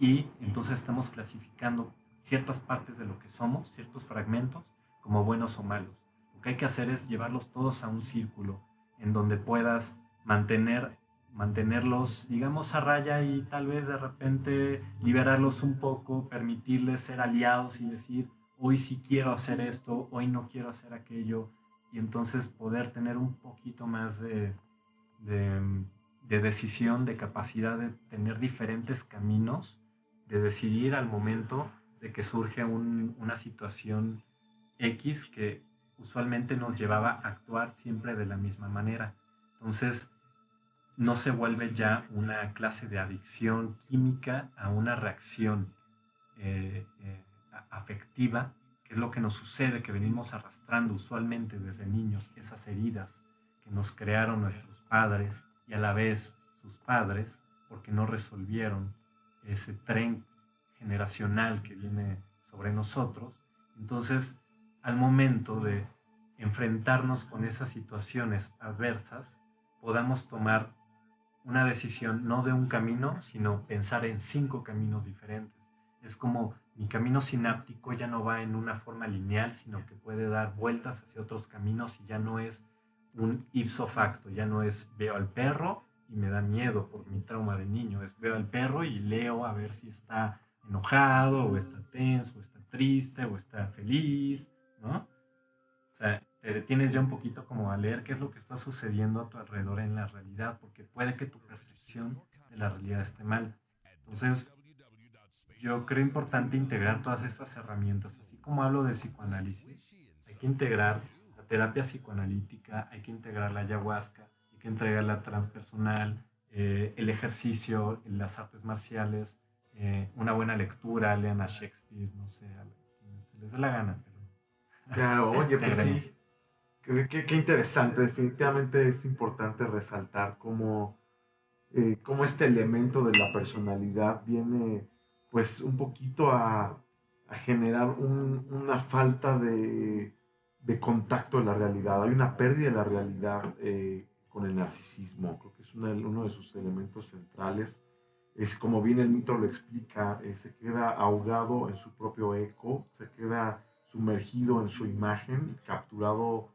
Y entonces estamos clasificando ciertas partes de lo que somos, ciertos fragmentos, como buenos o malos. Lo que hay que hacer es llevarlos todos a un círculo en donde puedas mantener mantenerlos, digamos, a raya y tal vez de repente liberarlos un poco, permitirles ser aliados y decir, hoy sí quiero hacer esto, hoy no quiero hacer aquello, y entonces poder tener un poquito más de, de, de decisión, de capacidad de tener diferentes caminos, de decidir al momento de que surge un- una situación X que usualmente nos llevaba a actuar siempre de la misma manera. Entonces, no se vuelve ya una clase de adicción química a una reacción eh, eh, afectiva, que es lo que nos sucede, que venimos arrastrando usualmente desde niños, esas heridas que nos crearon nuestros padres y a la vez sus padres, porque no resolvieron ese tren generacional que viene sobre nosotros. Entonces, al momento de enfrentarnos con esas situaciones adversas, podamos tomar una decisión no de un camino, sino pensar en cinco caminos diferentes. Es como mi camino sináptico ya no va en una forma lineal, sino que puede dar vueltas hacia otros caminos y ya no es un ipso facto, ya no es veo al perro y me da miedo por mi trauma de niño, es veo al perro y leo a ver si está enojado o está tenso o está triste o está feliz, ¿no? O sea, te detienes ya un poquito como a leer qué es lo que está sucediendo a tu alrededor en la realidad, porque puede que tu percepción de la realidad esté mal. Entonces, yo creo importante integrar todas estas herramientas, así como hablo de psicoanálisis, hay que integrar la terapia psicoanalítica, hay que integrar la ayahuasca, hay que integrar la transpersonal, eh, el ejercicio, las artes marciales, eh, una buena lectura, lean a Shakespeare, no sé, a quienes se les dé la gana, pero Claro, oye, pues sí. Qué, qué- qué interesante, definitivamente es importante resaltar cómo, eh, cómo este elemento de la personalidad viene pues un poquito a, a generar un- una falta de, de contacto de la realidad. Hay una pérdida de la realidad eh, con el narcisismo, creo que es una- uno de sus elementos centrales. Es como bien el mito lo explica, eh, se queda ahogado en su propio eco, se queda sumergido en su imagen, capturado,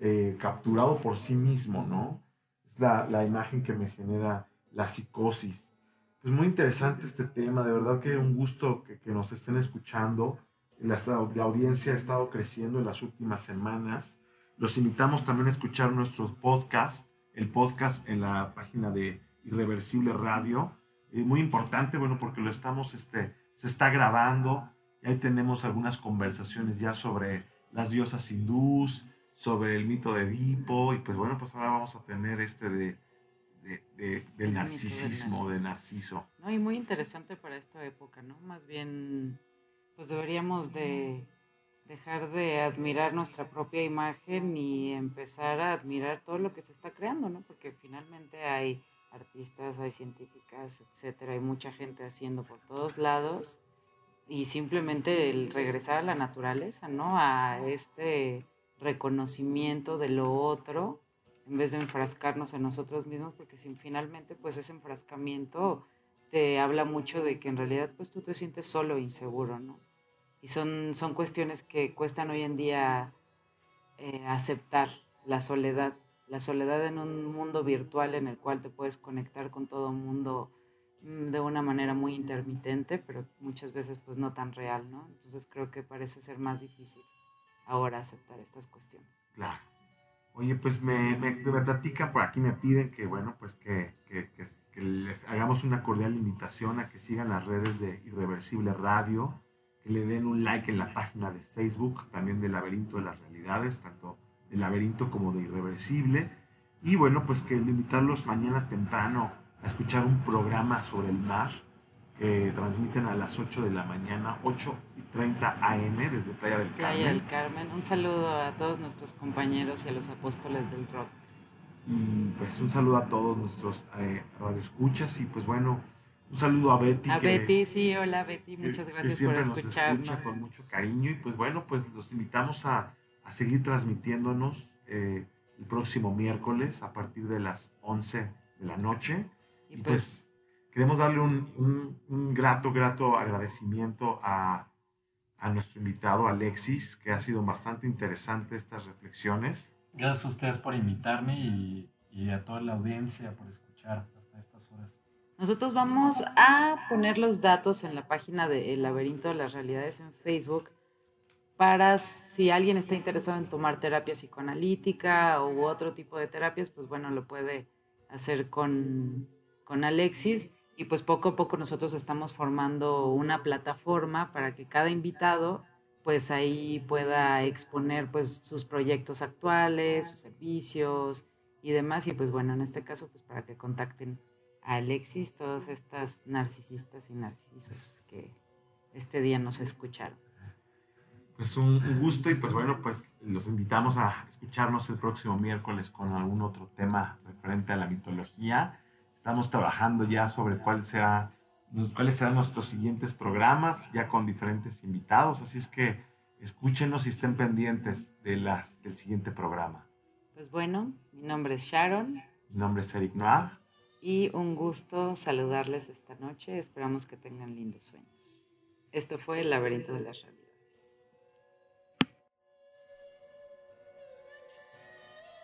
eh, capturado por sí mismo, ¿no? Es la, la imagen que me genera la psicosis. Pues muy interesante este tema, de verdad que un gusto que, que nos estén escuchando. La, la audiencia ha estado creciendo en las últimas semanas. Los invitamos también a escuchar nuestros podcasts, el podcast en la página de Irreversible Radio. Es muy importante, bueno, porque lo estamos, este, se está grabando. Y ahí tenemos algunas conversaciones ya sobre las diosas hindús, sobre el mito de Edipo. Y pues bueno, pues ahora vamos a tener este de, de- de- del del narcisismo, de Narciso. ¿no? Y muy interesante para esta época, ¿no? Más bien, pues deberíamos de dejar de admirar nuestra propia imagen y empezar a admirar todo lo que se está creando, ¿no? Porque finalmente hay artistas, hay científicas, etcétera, hay mucha gente haciendo por todos lados y simplemente el regresar a la naturaleza, ¿no? A este reconocimiento de lo otro en vez de enfrascarnos en nosotros mismos, porque si finalmente pues ese enfrascamiento te habla mucho de que en realidad pues tú te sientes solo e inseguro, ¿no? Y son, son cuestiones que cuestan hoy en día eh, aceptar la soledad, la soledad en un mundo virtual en el cual te puedes conectar con todo el mundo mm, de una manera muy intermitente, pero muchas veces pues no tan real, ¿no? Entonces creo que parece ser más difícil ahora aceptar estas cuestiones. Claro. Oye, pues me, me, me platican por aquí, me piden que, bueno, pues que, que- que- que les hagamos una cordial invitación a que sigan las redes de Irreversible Radio, que le den un like en la página de Facebook, también de Laberinto de las Realidades, tanto de Laberinto como de Irreversible. Y bueno, pues que invitarlos mañana temprano a escuchar un programa sobre el mar que transmiten a las 8 de la mañana, 8 y 30 AM desde Playa del Carmen. Playa del Carmen, un saludo a todos nuestros compañeros y a los apóstoles del rock. Y pues un saludo a todos nuestros eh, radioescuchas y pues bueno, un saludo a Betty. A que- Betty, sí, hola Betty, muchas que gracias por siempre nos escucharnos. escucha con mucho cariño y pues bueno, pues los invitamos a, a seguir transmitiéndonos eh, el próximo miércoles a partir de las 11 de la noche. Y Y pues, pues queremos darle un, un- un grato, grato agradecimiento a, a nuestro invitado Alexis, que ha sido bastante interesante estas reflexiones. Gracias a ustedes por invitarme y, y a toda la audiencia por escuchar hasta estas horas. nosotros vamos a poner los datos en la página de El Laberinto de las Realidades en Facebook para si alguien está interesado en tomar terapia psicoanalítica u otro tipo de terapias, pues bueno, lo puede hacer con, con Alexis. Y pues poco a poco nosotros estamos formando una plataforma para que cada invitado pues ahí pueda exponer pues sus proyectos actuales, sus servicios y demás. Y pues bueno, en este caso pues para que contacten a Alexis, todas estas narcisistas y narcisos que este día nos escucharon. Pues un, gusto y pues bueno, pues los invitamos a escucharnos el próximo miércoles con algún otro tema referente a la mitología. Estamos trabajando ya sobre cuál será, nos- cuáles serán nuestros siguientes programas, ya con diferentes invitados, así es que escúchenos y estén pendientes de las, del siguiente programa. Pues bueno, mi nombre es Sharon Mi nombre es Eric Noir. y un gusto saludarles esta noche. Esperamos que tengan lindos sueños. Esto fue El laberinto de las realidades.